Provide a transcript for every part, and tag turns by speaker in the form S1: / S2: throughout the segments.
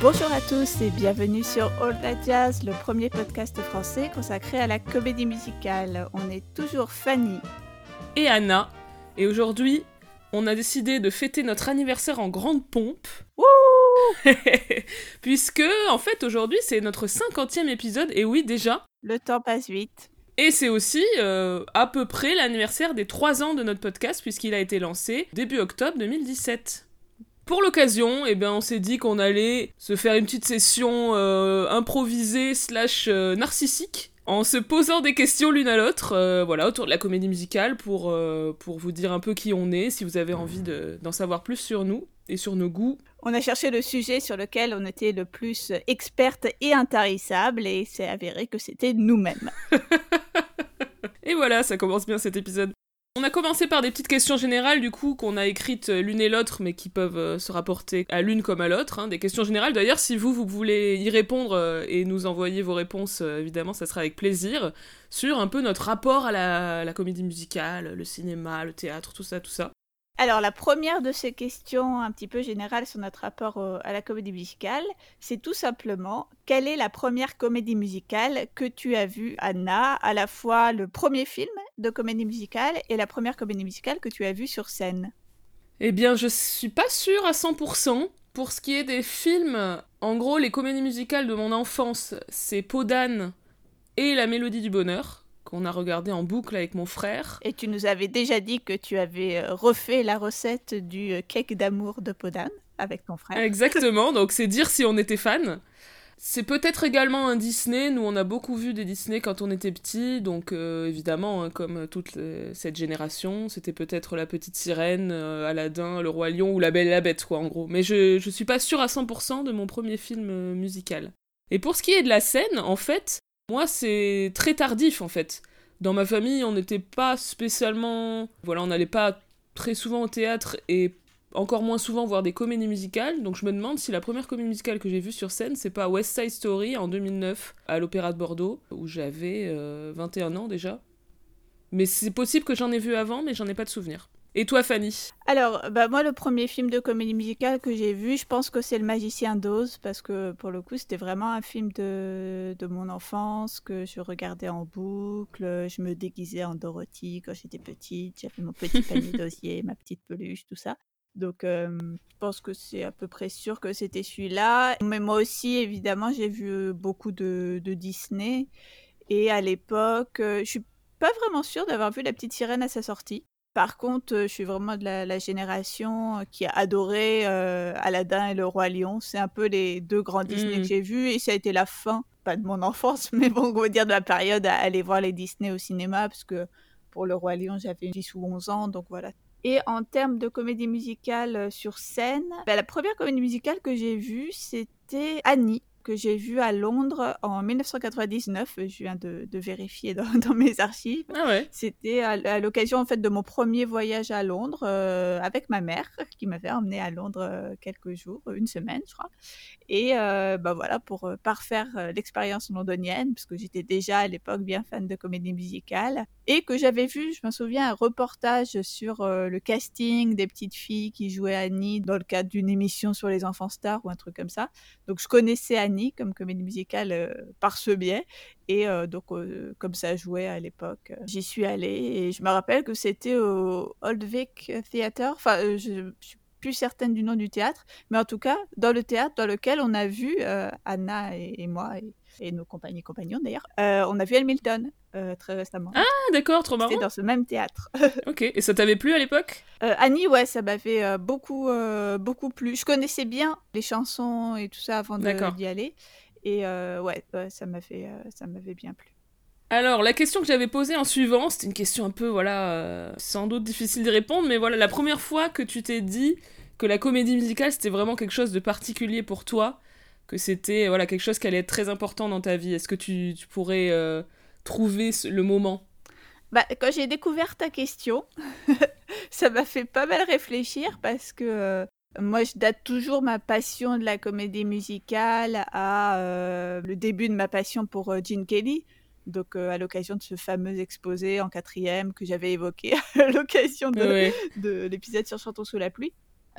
S1: Bonjour à tous et bienvenue sur All That Jazz, le premier podcast français consacré à la comédie musicale. On est toujours Fanny
S2: et Anna, et aujourd'hui, on a décidé de fêter notre anniversaire en grande pompe. Puisque, en fait, aujourd'hui, c'est notre cinquantième épisode, et oui, déjà.
S1: Le temps passe vite.
S2: Et c'est aussi euh, à peu près l'anniversaire des 3 ans de notre podcast, puisqu'il a été lancé début octobre 2017. Pour l'occasion, eh bien, on s'est dit qu'on allait se faire une petite session euh, improvisée slash euh, narcissique en se posant des questions l'une à l'autre, voilà, autour de la comédie musicale pour, pour vous dire un peu qui on est, si vous avez envie d'en savoir plus sur nous et sur nos goûts.
S1: On a cherché le sujet sur lequel on était le plus experte et intarissable et c'est avéré que c'était nous-mêmes.
S2: et voilà, ça commence bien cet épisode. On a commencé par des petites questions générales, du coup, qu'on a écrites l'une et l'autre, mais qui peuvent euh, se rapporter à l'une comme à l'autre. Hein. des questions générales. D'ailleurs, si vous, vous voulez y répondre euh, et nous envoyer vos réponses, euh, évidemment, ça sera avec plaisir, sur un peu notre rapport à la comédie musicale, le cinéma, le théâtre, tout ça, tout ça.
S1: Alors, la première de ces questions un petit peu générales sur notre rapport à la comédie musicale, c'est tout simplement quelle est la première comédie musicale que tu as vue, Anna, à la fois le premier film de comédie musicale et la première comédie musicale que tu as vue sur scène
S2: Eh bien, je suis pas sûre à 100%. Pour ce qui est des films, en gros, les comédies musicales de mon enfance, c'est Podane et La Mélodie du Bonheur qu'on a regardé en boucle avec mon frère.
S1: Et tu nous avais déjà dit que tu avais euh, refait la recette du euh, cake d'amour de Podane avec ton frère.
S2: Exactement, donc c'est dire si on était fan. C'est peut-être également un Disney. Nous, on a beaucoup vu des Disney quand on était petit, donc euh, évidemment, hein, comme toute cette génération, c'était peut-être La Petite Sirène, Aladdin, Le Roi Lion ou La Belle et la Bête, quoi, en gros. Mais je, je suis pas sûre à 100% de mon premier film musical. Et pour ce qui est de la scène, en fait, moi, c'est très tardif en fait. Dans ma famille, on n'était pas spécialement. Voilà, on n'allait pas très souvent au théâtre et encore moins souvent voir des comédies musicales. Donc je me demande si la première comédie musicale que j'ai vue sur scène, c'est pas West Side Story en 2009 à l'Opéra de Bordeaux, où j'avais 21 euh, ans déjà. Mais c'est possible que j'en ai vu avant, mais j'en ai pas de souvenir. Et toi, Fanny?
S1: Alors, bah moi, le premier film de comédie musicale que j'ai vu, je pense que c'est Le Magicien d'Oz, parce que pour le coup, c'était vraiment un film de, de mon enfance que je regardais en boucle. Je me déguisais en Dorothy quand j'étais petite. J'avais mon petit panier d'osier, ma petite peluche, tout ça. Donc, euh, je pense que c'est à peu près sûr que c'était celui-là. Mais moi aussi, évidemment, j'ai vu beaucoup de, de Disney. Et à l'époque, euh, je suis pas vraiment sûre d'avoir vu La Petite Sirène à sa sortie. Par contre, je suis vraiment de la, génération qui a adoré Aladdin et le Roi Lion. C'est un peu les deux grands Disney que mmh. j'ai vus et ça a été la fin, pas de mon enfance, mais bon, on va dire de la période à aller voir les Disney au cinéma parce que pour le Roi Lion, j'avais 10 ou 11 ans, donc voilà. Et en termes de comédie musicale sur scène, bah, la première comédie musicale que j'ai vue, c'était Annie que j'ai vu à Londres en 1999. Je viens de, vérifier dans, mes archives.
S2: Ah
S1: C'était à, l'occasion en fait de mon premier voyage à Londres euh, avec ma mère qui m'avait emmené à Londres euh, quelques jours, une semaine je crois. Et euh, bah voilà pour parfaire l'expérience londonienne parce que j'étais déjà à l'époque bien fan de comédie musicale et que j'avais vu, je me souviens, un reportage sur le casting des petites filles qui jouaient Annie dans le cadre d'une émission sur les enfants stars ou un truc comme ça. Donc je connaissais Annie comme comédie musicale par ce biais. Et donc, comme ça jouait à l'époque, j'y suis allée. Et je me rappelle que c'était au Old Vic Theatre. Enfin, je, ne suis plus certaine du nom du théâtre, mais en tout cas, dans le théâtre dans lequel on a vu Anna et, moi, nos compagnies compagnons d'ailleurs, on a vu Hamilton. très récemment.
S2: Ah, d'accord, trop marrant.
S1: C'était dans ce même théâtre.
S2: ok, et ça t'avait plu à l'époque?
S1: Annie, ouais, ça m'avait beaucoup, beaucoup plu. Je connaissais bien les chansons et tout ça avant d'y aller. Et ouais, ça m'avait ça m'avait bien plu.
S2: Alors, la question que j'avais posée en suivant, c'était une question un peu, voilà, sans doute difficile d'y répondre, mais voilà, la première fois que tu t'es dit que la comédie musicale, c'était vraiment quelque chose de particulier pour toi, que c'était, voilà, quelque chose qui allait être très important dans ta vie, est-ce que tu, tu pourrais trouver le moment?
S1: Bah, quand j'ai découvert ta question, ça m'a fait pas mal réfléchir parce que moi, je date toujours ma passion de la comédie musicale à euh, le début de ma passion pour euh, Gene Kelly. Donc, euh, à l'occasion de ce fameux exposé en quatrième que j'avais évoqué à l'occasion de, de l'épisode sur Chantons sous la pluie.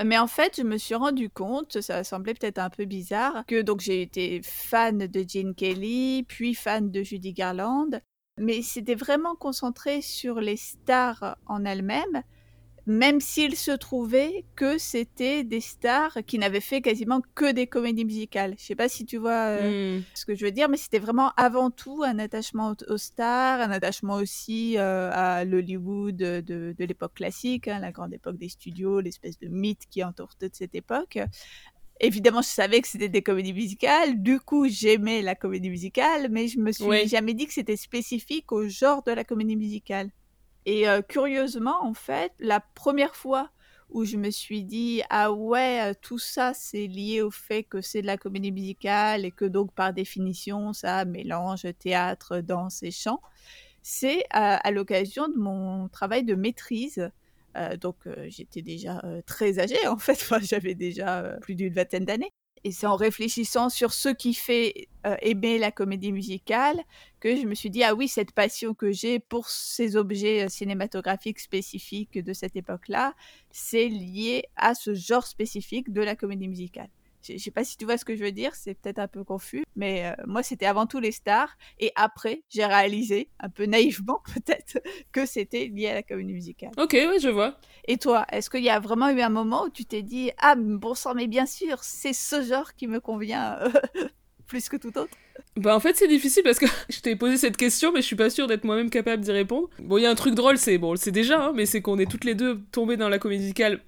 S1: Mais en fait, je me suis rendu compte, ça semblait peut-être un peu bizarre, que donc j'ai été fan de Gene Kelly, puis fan de Judy Garland, mais c'était vraiment concentré sur les stars en elles-mêmes, même s'il se trouvait que c'était des stars qui n'avaient fait quasiment que des comédies musicales. Je sais pas si tu vois euh, hmm. ce que je veux dire, mais c'était vraiment avant tout un attachement aux stars, un attachement aussi euh, à l'Hollywood de, de, l'époque classique, hein, la grande époque des studios, l'espèce de mythe qui entoure toute cette époque. Évidemment, je savais que c'était des comédies musicales, du coup j'aimais la comédie musicale, mais je me suis jamais dit que c'était spécifique au genre de la comédie musicale. Et curieusement, en fait, la première fois où je me suis dit ah ouais tout ça c'est lié au fait que c'est de la comédie musicale et que donc par définition ça mélange théâtre, danse et chant, c'est à, l'occasion de mon travail de maîtrise. donc j'étais déjà très âgée en fait, j'avais déjà plus d'une vingtaine d'années et c'est en réfléchissant sur ce qui fait euh, aimer la comédie musicale que je me suis dit ah oui cette passion que j'ai pour ces objets euh, cinématographiques spécifiques de cette époque-là, c'est lié à ce genre spécifique de la comédie musicale. Je sais pas si tu vois ce que je veux dire, c'est peut-être un peu confus, mais euh, moi c'était avant tout les stars et après j'ai réalisé, un peu naïvement peut-être, que c'était lié à la comédie musicale.
S2: Ok, oui, je vois.
S1: Et toi, est-ce qu'il y a vraiment eu un moment où tu t'es dit ah bon sang mais bien sûr c'est ce genre qui me convient euh, plus que tout autre?
S2: Bah en fait c'est difficile parce que je t'ai posé cette question mais je suis pas sûre d'être moi-même capable d'y répondre. Bon il y a un truc drôle c'est bon c'est déjà hein, mais c'est qu'on est toutes les deux tombées dans la comédie musicale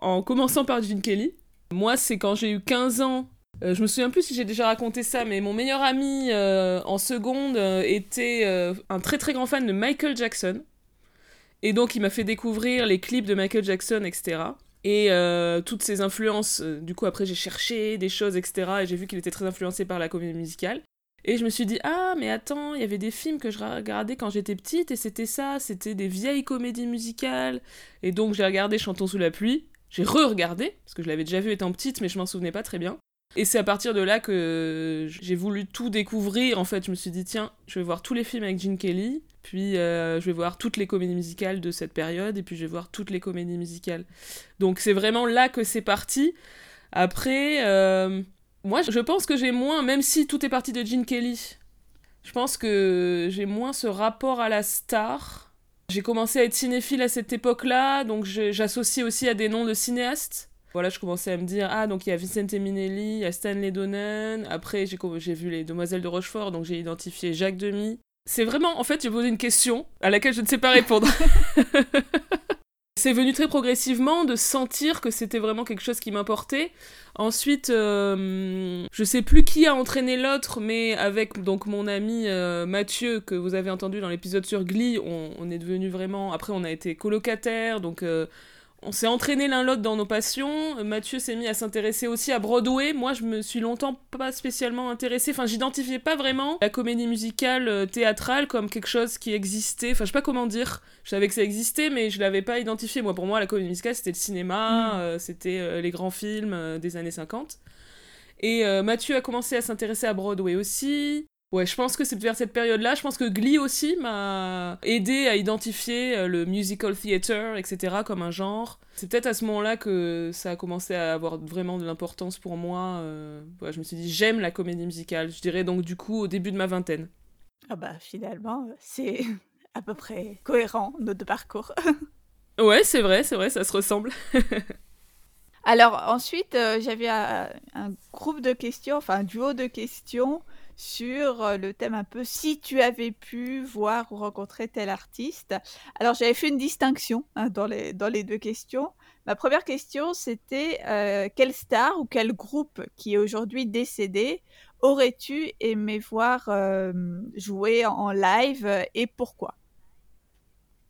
S2: en commençant par Gene Kelly moi, c'est quand j'ai eu 15 ans. Euh, je me souviens plus si j'ai déjà raconté ça, mais mon meilleur ami euh, en seconde euh, était un très très grand fan de Michael Jackson. Et donc, il m'a fait découvrir les clips de Michael Jackson, etc. Et toutes ses influences. du coup, après, j'ai cherché des choses, etc. Et j'ai vu qu'il était très influencé par la comédie musicale. Et je me suis dit, ah, mais attends, il y avait des films que je regardais quand j'étais petite, et c'était ça, c'était des vieilles comédies musicales. Et donc, j'ai regardé Chantons sous la pluie. J'ai re-regardé, parce que je l'avais déjà vu étant petite, mais je m'en souvenais pas très bien. Et c'est à partir de là que j'ai voulu tout découvrir. En fait, je me suis dit, tiens, je vais voir tous les films avec Gene Kelly, puis euh, je vais voir toutes les comédies musicales de cette période, et puis je vais voir toutes les comédies musicales. Donc c'est vraiment là que c'est parti. Après, euh, moi, je pense que j'ai moins, même si tout est parti de Gene Kelly, je pense que j'ai moins ce rapport à la star j'ai commencé à être cinéphile à cette époque-là, donc j'associe aussi à des noms de cinéastes. Voilà, je commençais à me dire, ah, donc il y a Vincente Minelli, il y a Stanley Donen. Après, j'ai vu les Demoiselles de Rochefort, donc j'ai identifié Jacques Demy. C'est vraiment, en fait, j'ai posé une question à laquelle je ne sais pas répondre. c'est venu très progressivement de sentir que c'était vraiment quelque chose qui m'importait. Ensuite, euh, je sais plus qui a entraîné l'autre, mais avec donc mon ami euh, Mathieu que vous avez entendu dans l'épisode sur Glee, on, est devenu vraiment. Après, on a été colocataires, donc euh, on s'est entraîné l'un l'autre dans nos passions. Mathieu s'est mis à s'intéresser aussi à Broadway. Moi, je me suis longtemps pas spécialement intéressée. Enfin, j'identifiais pas vraiment la comédie musicale euh, théâtrale comme quelque chose qui existait. Enfin, je sais pas comment dire. Je savais que ça existait, mais je l'avais pas identifié. Moi, pour moi, la comédie musicale, c'était le cinéma, mm. euh, c'était euh, les grands films des années 50. Et Mathieu a commencé à s'intéresser à Broadway aussi. Ouais, je pense que c'est vers cette période-là. Je pense que Glee aussi m'a aidé à identifier euh, le musical theater, etc., comme un genre. C'est peut-être à ce moment-là que ça a commencé à avoir vraiment de l'importance pour moi. Euh, ouais, je me suis dit, j'aime la comédie musicale. Je dirais donc du coup au début de ma vingtaine.
S1: Ah bah finalement, c'est à peu près cohérent, notre deux parcours.
S2: ouais, c'est vrai, c'est vrai, ça se ressemble.
S1: Alors ensuite, euh, j'avais un, un, groupe de questions, enfin un duo de questions sur euh, le thème un peu si tu avais pu voir ou rencontrer tel artiste. Alors j'avais fait une distinction hein, dans, les, dans les deux questions. Ma première question c'était euh, quelle star ou quel groupe qui est aujourd'hui décédé aurais-tu aimé voir euh, jouer en live et pourquoi?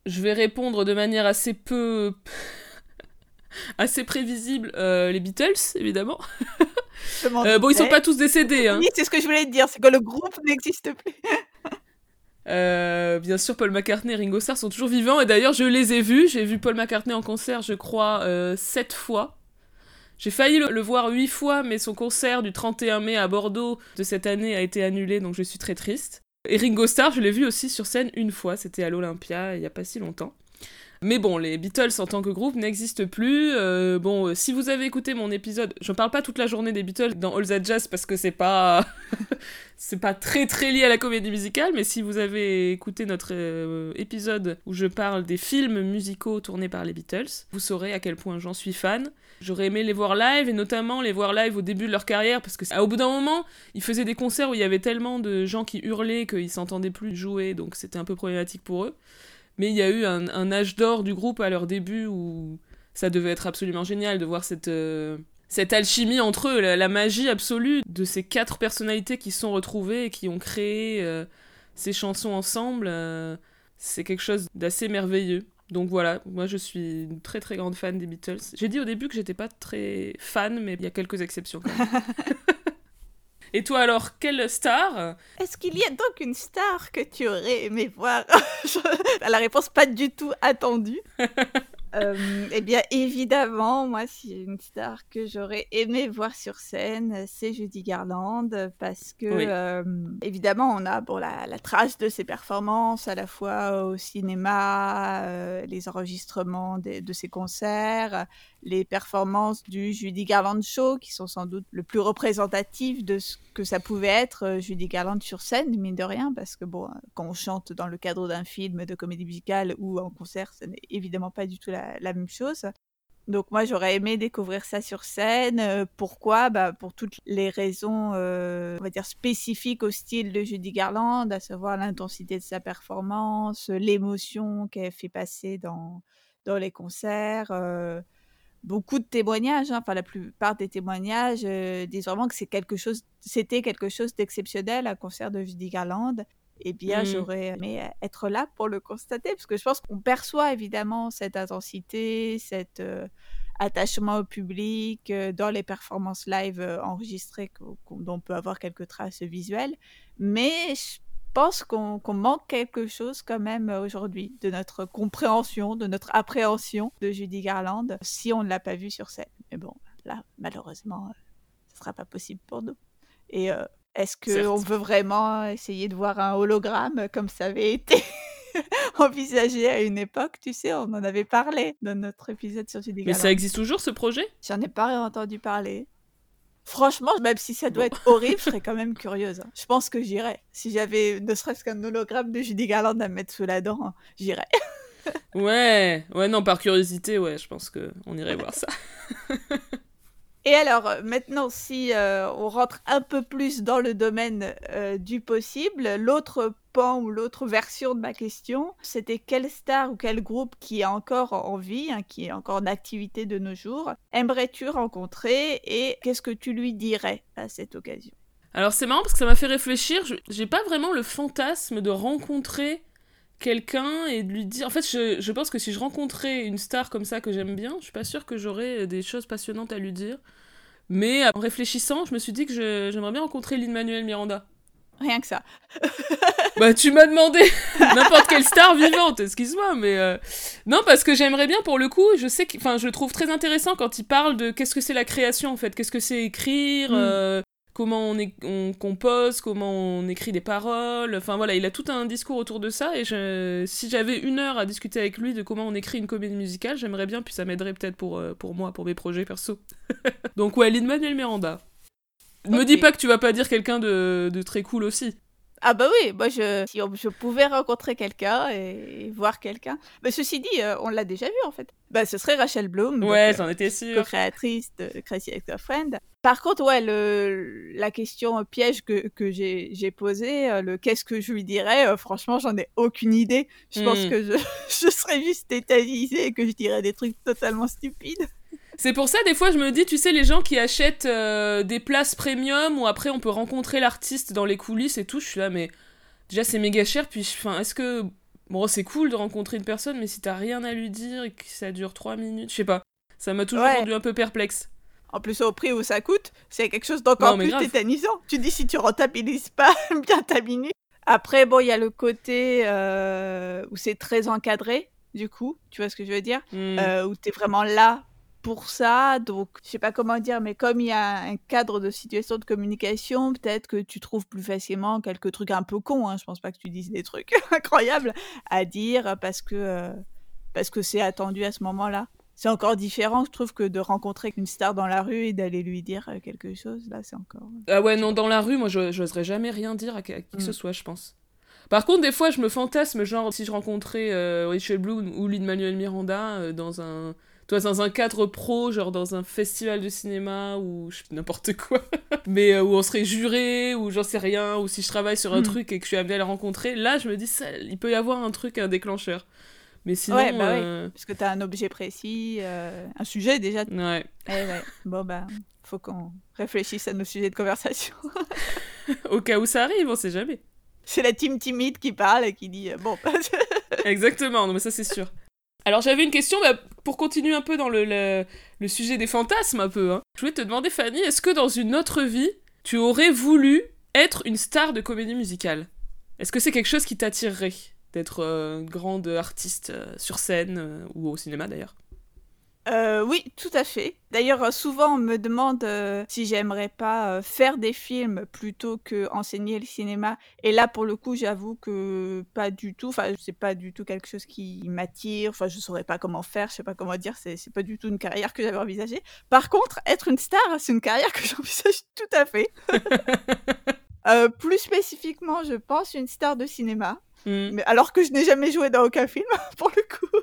S2: Je vais répondre de manière assez peu assez prévisible les Beatles évidemment. Euh, bon, ils sont pas tous décédés. Hein.
S1: Oui, c'est ce que je voulais te dire, c'est que le groupe n'existe plus.
S2: Euh, bien sûr, Paul McCartney et Ringo Starr sont toujours vivants. Et d'ailleurs, je les ai vus. J'ai vu Paul McCartney en concert, je crois, euh, sept fois. J'ai failli le, voir huit fois, mais son concert du 31 mai à Bordeaux de cette année a été annulé, donc je suis très triste. Et Ringo Starr, je l'ai vu aussi sur scène une fois. C'était à l'Olympia, il y a pas si longtemps. Mais bon, les Beatles en tant que groupe n'existent plus. Euh, bon, euh, si vous avez écouté mon épisode, je ne parle pas toute la journée des Beatles dans All That Jazz parce que c'est pas c'est pas très très lié à la comédie musicale, mais si vous avez écouté notre euh, épisode où je parle des films musicaux tournés par les Beatles, vous saurez à quel point j'en suis fan. J'aurais aimé les voir live et notamment les voir live au début de leur carrière parce que au bout d'un moment, ils faisaient des concerts où il y avait tellement de gens qui hurlaient qu'ils s'entendaient plus jouer, donc c'était un peu problématique pour eux. Mais il y a eu un, âge d'or du groupe à leur début où ça devait être absolument génial de voir cette, euh, cette alchimie entre eux, la, magie absolue de ces quatre personnalités qui se sont retrouvées et qui ont créé euh, ces chansons ensemble. Euh, c'est quelque chose d'assez merveilleux. Donc voilà, moi je suis une très très grande fan des Beatles. J'ai dit au début que j'étais pas très fan, mais il y a quelques exceptions quand même. Et toi alors, quelle star?
S1: Est-ce qu'il y a donc une star que tu aurais aimé voir? La réponse pas du tout attendue. Euh, eh bien, évidemment, moi, si une star que j'aurais aimé voir sur scène, c'est Judy Garland, parce que, euh, évidemment, on a bon, la, trace de ses performances, à la fois au cinéma, euh, les enregistrements de ses concerts, les performances du Judy Garland Show, qui sont sans doute le plus représentatif de ce que ça pouvait être Judy Garland sur scène, mine de rien, parce que bon, quand on chante dans le cadre d'un film de comédie musicale ou en concert, ce n'est évidemment pas du tout la, même chose. Donc moi j'aurais aimé découvrir ça sur scène. pourquoi? Bah, Pour toutes les raisons, on va dire, spécifiques au style de Judy Garland, à savoir l'intensité de sa performance, l'émotion qu'elle fait passer dans, dans les concerts beaucoup de témoignages, hein, enfin la plupart des témoignages euh, disent vraiment que c'est quelque chose, c'était quelque chose d'exceptionnel un concert de Judy Garland. Eh bien, mmh. j'aurais aimé être là pour le constater, parce que je pense qu'on perçoit évidemment cette intensité, cet euh, attachement au public euh, dans les performances live enregistrées dont on peut avoir quelques traces visuelles. Mais pense qu'on manque quelque chose quand même euh, aujourd'hui de notre compréhension, de notre appréhension de Judy Garland si on ne l'a pas vue sur scène. Mais bon, là, malheureusement, euh, ce ne sera pas possible pour nous. Et euh, est-ce qu'on veut vraiment essayer de voir un hologramme comme ça avait été envisagé à une époque, tu sais, on en avait parlé dans notre épisode sur Judy Garland.
S2: Mais ça existe toujours ce projet?
S1: J'en ai pas entendu parler. Franchement, même si ça doit être horrible, je serais quand même curieuse. Hein. Je pense que j'irais. Si j'avais ne serait-ce qu'un hologramme de Judy Garland à mettre sous la dent, j'irais.
S2: ouais, ouais, non, par curiosité, ouais, je pense qu'on irait voir ça.
S1: Et alors, euh, maintenant, si euh, on rentre un peu plus dans le domaine euh, du possible, l'autre pan ou l'autre version de ma question, c'était quelle star ou quel groupe qui est encore en vie, hein, qui est encore en activité de nos jours, aimerais-tu rencontrer et qu'est-ce que tu lui dirais à cette occasion?
S2: Alors c'est marrant parce que ça m'a fait réfléchir, j'ai pas vraiment le fantasme de rencontrer quelqu'un et de lui dire. En fait, je, je, pense que si je rencontrais une star comme ça que j'aime bien, je suis pas sûre que j'aurais des choses passionnantes à lui dire. Mais en réfléchissant, je me suis dit que j'aimerais bien rencontrer Lin-Manuel Miranda.
S1: Rien que ça.
S2: bah, tu m'as demandé n'importe quelle star vivante, excuse-moi, mais. Euh, non, parce que j'aimerais bien, pour le coup, je sais que. Enfin, je le trouve très intéressant quand il parle de qu'est-ce que c'est la création, en fait. Qu'est-ce que c'est écrire, mm. euh, comment on, est, on compose, comment on écrit des paroles. Enfin voilà, il a tout un discours autour de ça. Et je, si j'avais une heure à discuter avec lui de comment on écrit une comédie musicale, j'aimerais bien, puis ça m'aiderait peut-être pour, euh, pour moi, pour mes projets perso. Donc ouais, Lin-Manuel Miranda. Ne me dis pas que tu vas pas dire quelqu'un de, de très cool aussi.
S1: Ah bah oui, moi je, si je pouvais rencontrer quelqu'un et voir quelqu'un. Mais ceci dit, euh, on l'a déjà vu en fait. Bah ce serait Rachel Bloom.
S2: Ouais, j'en étais sûre.
S1: Créatrice de Crazy Ex-Girlfriend. Par contre, ouais, le, la question piège que, que j'ai posée, euh, le qu'est-ce que je lui dirais, euh, franchement, j'en ai aucune idée. Je pense hmm. que je, je serais juste tétanisée et que je dirais des trucs totalement stupides.
S2: C'est pour ça, des fois, je me dis, tu sais, les gens qui achètent euh, des places premium où après on peut rencontrer l'artiste dans les coulisses et tout, je suis là, mais déjà c'est méga cher, puis enfin, est-ce que. Bon, c'est cool de rencontrer une personne, mais si t'as rien à lui dire et que ça dure 3 minutes, je sais pas. Ça m'a toujours rendu un peu perplexe.
S1: En plus, au prix où ça coûte, c'est quelque chose d'encore plus tétanisant. Tu dis si tu rentabilises pas bien ta minute. Après, bon, il y a le côté euh, où c'est très encadré, du coup, tu vois ce que je veux dire? Hmm. euh, Où t'es vraiment là pour ça. Donc, je sais pas comment dire, mais comme il y a un cadre de situation de communication, peut-être que tu trouves plus facilement quelques trucs un peu cons. Hein. Je pense pas que tu dises des trucs incroyables à dire parce que. Euh, parce que c'est attendu à ce moment-là. C'est encore différent, je trouve, que de rencontrer une star dans la rue et d'aller lui dire euh, quelque chose. Là, c'est encore.
S2: Ah ouais, non, dans la rue, moi, j'oserais jamais rien dire à qui que ce mm. soit, je pense. Par contre, des fois, je me fantasme, genre, si je rencontrais euh, Rachel Bloom ou Lin-Manuel Miranda euh, dans un toi dans un cadre pro, genre dans un festival de cinéma ou n'importe quoi, mais euh, où on serait juré ou j'en sais rien, ou si je travaille sur un hmm. truc et que je suis amenée à le rencontrer, là je me dis ça, il peut y avoir un truc, un déclencheur. Mais sinon,
S1: ouais, bah euh... parce que t'as un objet précis, euh, un sujet déjà.
S2: Ouais.
S1: Eh ouais. Bon bah, faut qu'on réfléchisse à nos sujets de conversation.
S2: Au cas où ça arrive, on sait jamais.
S1: C'est la team timide qui parle et qui dit euh, bon.
S2: Exactement, non mais ça c'est sûr. Alors j'avais une question bah, pour continuer un peu dans le, le, sujet des fantasmes un peu. Hein. Je voulais te demander Fanny, est-ce que dans une autre vie, tu aurais voulu être une star de comédie musicale? Est-ce que c'est quelque chose qui t'attirerait d'être euh, grande artiste euh, sur scène euh, ou au cinéma d'ailleurs?
S1: Euh, oui, tout à fait. D'ailleurs, souvent on me demande euh, si j'aimerais pas euh, faire des films plutôt que enseigner le cinéma. Et là, pour le coup, j'avoue que pas du tout. Enfin, c'est pas du tout quelque chose qui m'attire. Enfin, je saurais pas comment faire. Je sais pas comment dire. C'est, c'est pas du tout une carrière que j'avais envisagée. Par contre, être une star, c'est une carrière que j'envisage tout à fait. plus spécifiquement, je pense une star de cinéma. Hmm. Mais alors que je n'ai jamais joué dans aucun film, pour le coup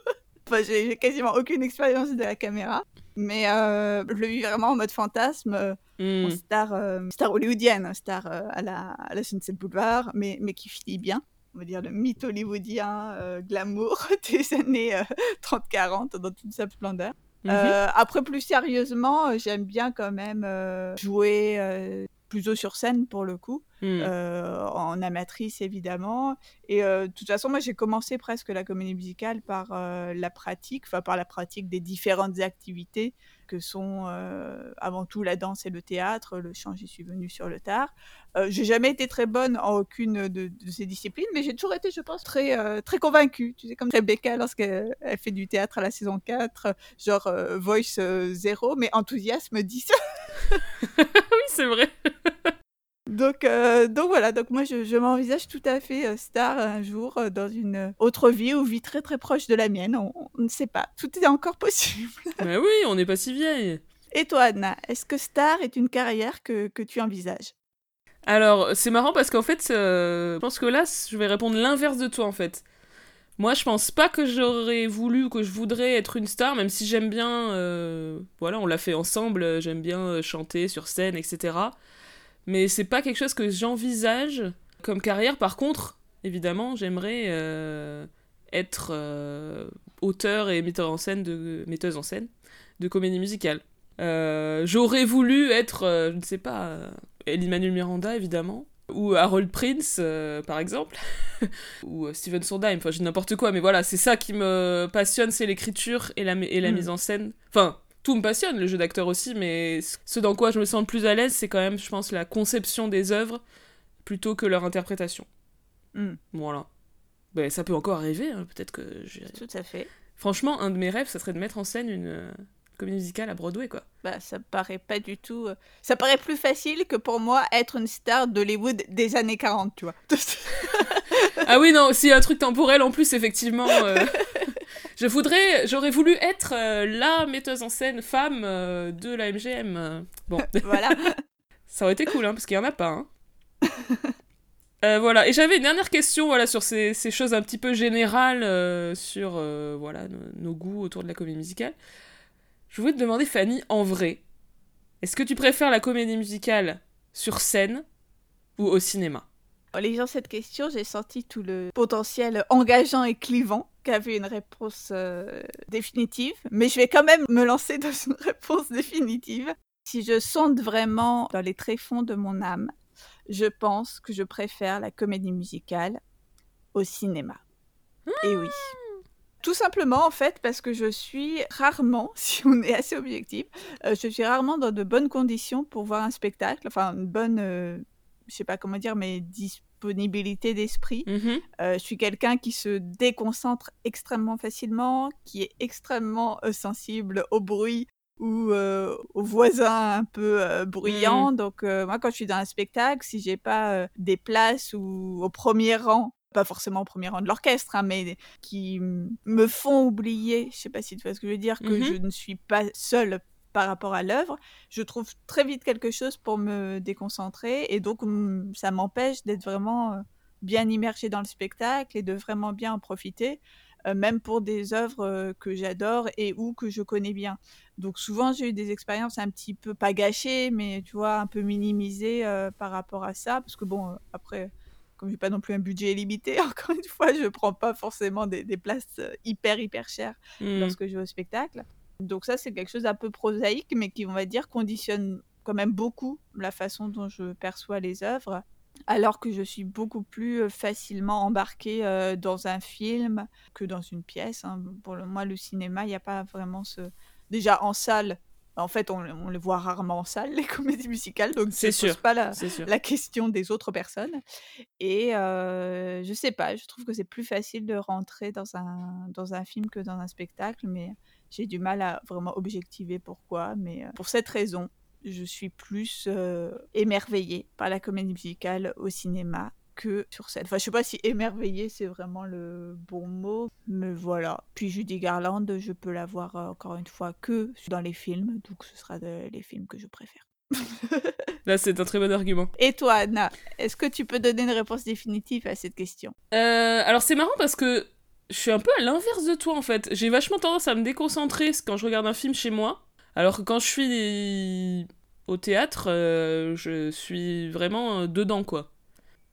S1: j'ai quasiment aucune expérience de la caméra. Mais euh, je le vis vraiment en mode fantasme, euh, hmm. star, euh, star hollywoodienne, star à, la, à la Sunset Boulevard, mais, mais qui finit bien. On va dire le mythe hollywoodien glamour des années 30-40 dans toute sa splendeur. Mhm. après, plus sérieusement, j'aime bien quand même jouer plutôt sur scène pour le coup, mmh. euh, en amatrice évidemment. Et euh, de toute façon, moi j'ai commencé presque la comédie musicale par euh, la pratique, enfin par la pratique des différentes activités que sont avant tout la danse et le théâtre. Le chant, j'y suis venue sur le tard. j'ai jamais été très bonne en aucune de, ces disciplines, mais j'ai toujours été, je pense, très, très convaincue. Tu sais, comme Rebecca lorsqu'elle fait du théâtre à la saison 4, genre Voice 0, mais enthousiasme 10.
S2: oui, c'est vrai.
S1: Donc, euh, donc voilà, donc moi je, m'envisage tout à fait euh, star un jour euh, dans une autre vie ou vie très très proche de la mienne. On, ne sait pas, tout est encore possible.
S2: Mais oui, on n'est pas si vieille.
S1: Et toi, Anna, est-ce que star est une carrière que, que tu envisages?
S2: Alors, c'est marrant parce qu'en fait, je pense que là, je vais répondre l'inverse de toi en fait. Moi, je pense pas que j'aurais voulu ou que je voudrais être une star, même si j'aime bien. voilà, on l'a fait ensemble, j'aime bien chanter sur scène, etc mais c'est pas quelque chose que j'envisage comme carrière. Par contre, évidemment, j'aimerais euh, être euh, auteur et metteur en scène de metteuse en scène de comédie musicale. Euh, j'aurais voulu être, je ne sais pas, Ellie Manuel Miranda évidemment, ou Harold Prince par exemple, ou Steven Sondheim. Enfin, je n'importe quoi, mais voilà, c'est ça qui me passionne, c'est l'écriture et la, et la mm. mise en scène. Enfin, tout me passionne, le jeu d'acteur aussi, mais ce dans quoi je me sens le plus à l'aise, c'est quand même, je pense, la conception des œuvres plutôt que leur interprétation. Hmm. Voilà. Ben, ça peut encore arriver, hein, peut-être que...
S1: Tout à fait.
S2: Franchement, un de mes rêves, ça serait de mettre en scène une euh, comédie musicale à Broadway, quoi.
S1: Bah, ça paraît pas du tout... Euh, ça paraît plus facile que pour moi être une star d'Hollywood des années 40, tu vois.
S2: ah oui, non, si un truc temporel en plus, effectivement... Euh, je voudrais, j'aurais voulu être euh, la metteuse en scène femme euh, de la MGM. Bon,
S1: voilà.
S2: Ça aurait été cool, hein, parce qu'il y en a pas. Hein. Euh, voilà, et j'avais une dernière question voilà, sur ces, ces choses un petit peu générales sur voilà, nos, goûts autour de la comédie musicale. Je voulais te demander, Fanny, en vrai, est-ce que tu préfères la comédie musicale sur scène ou au cinéma?
S1: En lisant cette question, j'ai senti tout le potentiel engageant et clivant avait une réponse euh, définitive, mais je vais quand même me lancer dans une réponse définitive. Si je sonde vraiment dans les tréfonds de mon âme, je pense que je préfère la comédie musicale au cinéma. Et oui. Tout simplement, en fait, parce que je suis rarement, si on est assez objectif, euh, je suis rarement dans de bonnes conditions pour voir un spectacle, enfin une bonne, euh, je sais pas comment dire, mais disponibilité d'esprit. Mmh euh, je suis quelqu'un qui se déconcentre extrêmement facilement, qui est extrêmement euh, sensible au bruit ou euh, aux voisins un peu bruyants. Mmh. Donc moi, quand je suis dans un spectacle, si j'ai pas des places ou au premier rang pas forcément au premier rang de l'orchestre, hein, mais qui me font oublier, je sais pas si tu vois ce que je veux dire, que
S2: Mhm.
S1: je ne suis pas seule par rapport à l'œuvre, je trouve très vite quelque chose pour me déconcentrer et donc mm, ça m'empêche d'être vraiment euh, bien immergée dans le spectacle et de vraiment bien en profiter, euh, même pour des œuvres euh, que j'adore et ou que je connais bien. Donc souvent j'ai eu des expériences un petit peu pas gâchées, mais tu vois un peu minimisées euh, par rapport à ça, parce que bon après comme j'ai pas non plus un budget limité, encore une fois, je prends pas forcément des, des places hyper hyper chères
S2: Mm.
S1: lorsque je vais au spectacle. Donc ça, c'est quelque chose d'un peu prosaïque, mais qui, on va dire, conditionne quand même beaucoup la façon dont je perçois les œuvres, alors que je suis beaucoup plus euh, facilement embarquée euh, dans un film que dans une pièce. hein. Pour le, moi, le cinéma, il n'y a pas vraiment ce... Déjà en salle, en fait, on, on les voit rarement en salle, les comédies musicales, donc
S2: C'est
S1: pose
S2: sûr.
S1: pas la question des autres personnes. Et euh, je sais pas, je trouve que c'est plus facile de rentrer dans un, dans un film que dans un spectacle, mais j'ai du mal à vraiment objectiver pourquoi. Mais euh, pour cette raison, je suis plus euh, émerveillée par la comédie musicale au cinéma que sur scène. Enfin, je sais pas si émerveillée c'est vraiment le bon mot, mais voilà. Puis Judy Garland, je peux la voir euh, encore une fois que dans les films, donc ce sera de- les films que je préfère.
S2: Là, c'est un très bon argument.
S1: Et toi, Anna, est-ce que tu peux donner une réponse définitive à cette question?
S2: Euh, alors c'est marrant parce que je suis un peu à l'inverse de toi en fait. J'ai vachement tendance à me déconcentrer quand je regarde un film chez moi, alors que quand je suis au théâtre, euh, je suis vraiment euh, dedans quoi.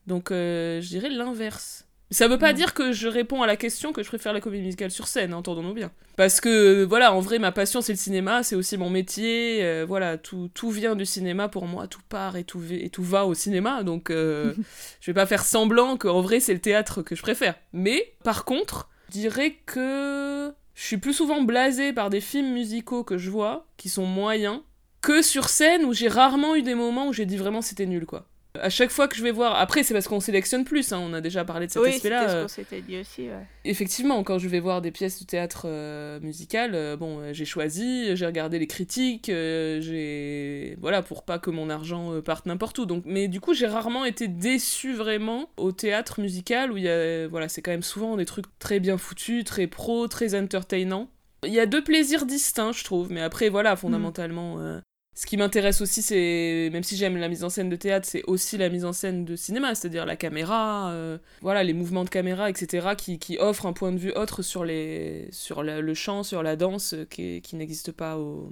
S2: Donc euh, je dirais l'inverse. Ça veut pas
S1: Mm.
S2: dire que je réponds à la question que je préfère la comédie musicale sur scène, hein, entendons-nous bien. Parce que voilà, en vrai, ma passion c'est le cinéma, c'est aussi mon métier, euh, voilà, tout, tout vient du cinéma pour moi, tout part et tout, et tout va au cinéma, donc euh, je vais pas faire semblant qu'en vrai c'est le théâtre que je préfère. Mais par contre, je dirais que je suis plus souvent blasée par des films musicaux que je vois, qui sont moyens, que sur scène où j'ai rarement eu des moments où j'ai dit vraiment c'était nul quoi. À chaque fois que je vais voir, après c'est parce qu'on sélectionne plus, hein, on a déjà parlé de cet
S1: Oui,
S2: aspect-là.
S1: ce
S2: euh,
S1: qu'on s'était dit aussi. ouais.
S2: effectivement, quand je vais voir des pièces de théâtre euh, musical, euh, bon, euh, j'ai choisi, j'ai regardé les critiques, j'ai voilà pour pas que mon argent parte n'importe où. Donc, mais du coup, j'ai rarement été déçu vraiment au théâtre musical où il y a voilà, c'est quand même souvent des trucs très bien foutus, très pro, très entertainants. Il y a deux plaisirs distincts, je trouve, mais après voilà, fondamentalement. euh, ce qui m'intéresse aussi, c'est, même si j'aime la mise en scène de théâtre, c'est aussi la mise en scène de cinéma, c'est-à-dire la caméra, euh, voilà, les mouvements de caméra, etc., qui, qui offrent un point de vue autre sur, les, sur le chant, sur la danse, euh, qui, qui n'existe pas au,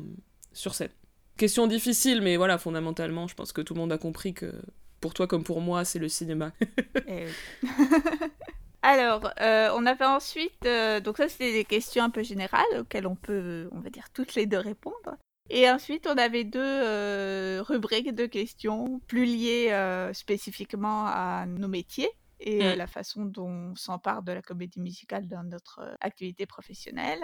S2: sur scène. Question difficile, mais voilà, fondamentalement, je pense que tout le monde a compris que pour toi comme pour moi, c'est le cinéma.
S1: Eh. Alors, euh, on avait ensuite, euh, donc ça c'était des questions un peu générales auxquelles on peut, on va dire, toutes les deux répondre. Et ensuite, on avait deux euh, rubriques de questions plus liées euh, spécifiquement à nos métiers et euh,
S2: Mm.
S1: la façon dont on s'empare de la comédie musicale dans notre euh, activité professionnelle.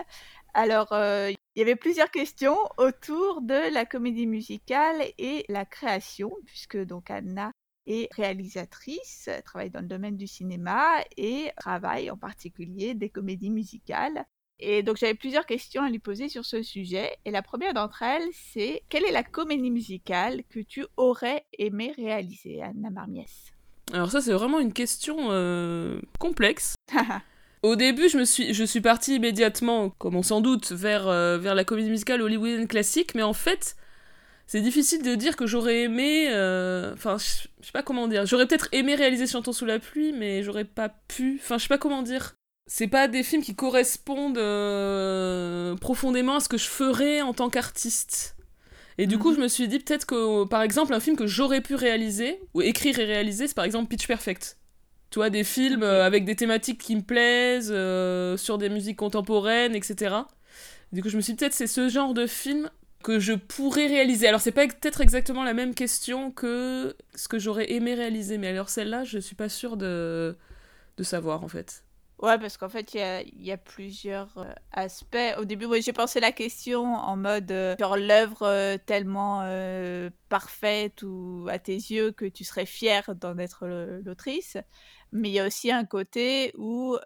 S1: Alors, il y avait plusieurs questions autour de la comédie musicale et la création, puisque donc Anna est réalisatrice, elle travaille dans le domaine du cinéma et travaille en particulier des comédies musicales. Et donc j'avais plusieurs questions à lui poser sur ce sujet. Et la première d'entre elles, c'est quelle est la comédie musicale que tu aurais aimé réaliser, Anna Marmiès?
S2: Alors ça, c'est vraiment une question euh, complexe. Au début, je, me suis, je suis partie immédiatement, comme on s'en doute, vers, euh, vers la comédie musicale hollywoodienne classique, mais en fait, c'est difficile de dire que j'aurais aimé. euh, Enfin, je je sais pas comment dire. J'aurais peut-être aimé réaliser Chantons sous la pluie, mais j'aurais pas pu. Enfin, je sais pas comment dire. C'est pas des films qui correspondent euh, profondément à ce que je ferais en tant qu'artiste. Et du coup,
S1: Mhm.
S2: je me suis dit peut-être que, par exemple, un film que j'aurais pu réaliser, ou écrire et réaliser, c'est par exemple Pitch Perfect. Tu vois, des films euh, avec des thématiques qui me plaisent, euh, sur des musiques contemporaines, etc. Du coup, je me suis dit peut-être c'est ce genre de film que je pourrais réaliser. Alors, c'est pas peut-être exactement la même question que ce que j'aurais aimé réaliser, mais alors celle-là, je suis pas sûre de, de savoir en fait.
S1: Ouais, parce qu'en fait, il y a, il y a plusieurs euh, aspects. Au début, moi, j'ai pensé la question en mode euh, genre l'œuvre euh, tellement parfaite ou à tes yeux que tu serais fière d'en être l'autrice. Mais il y a aussi un côté où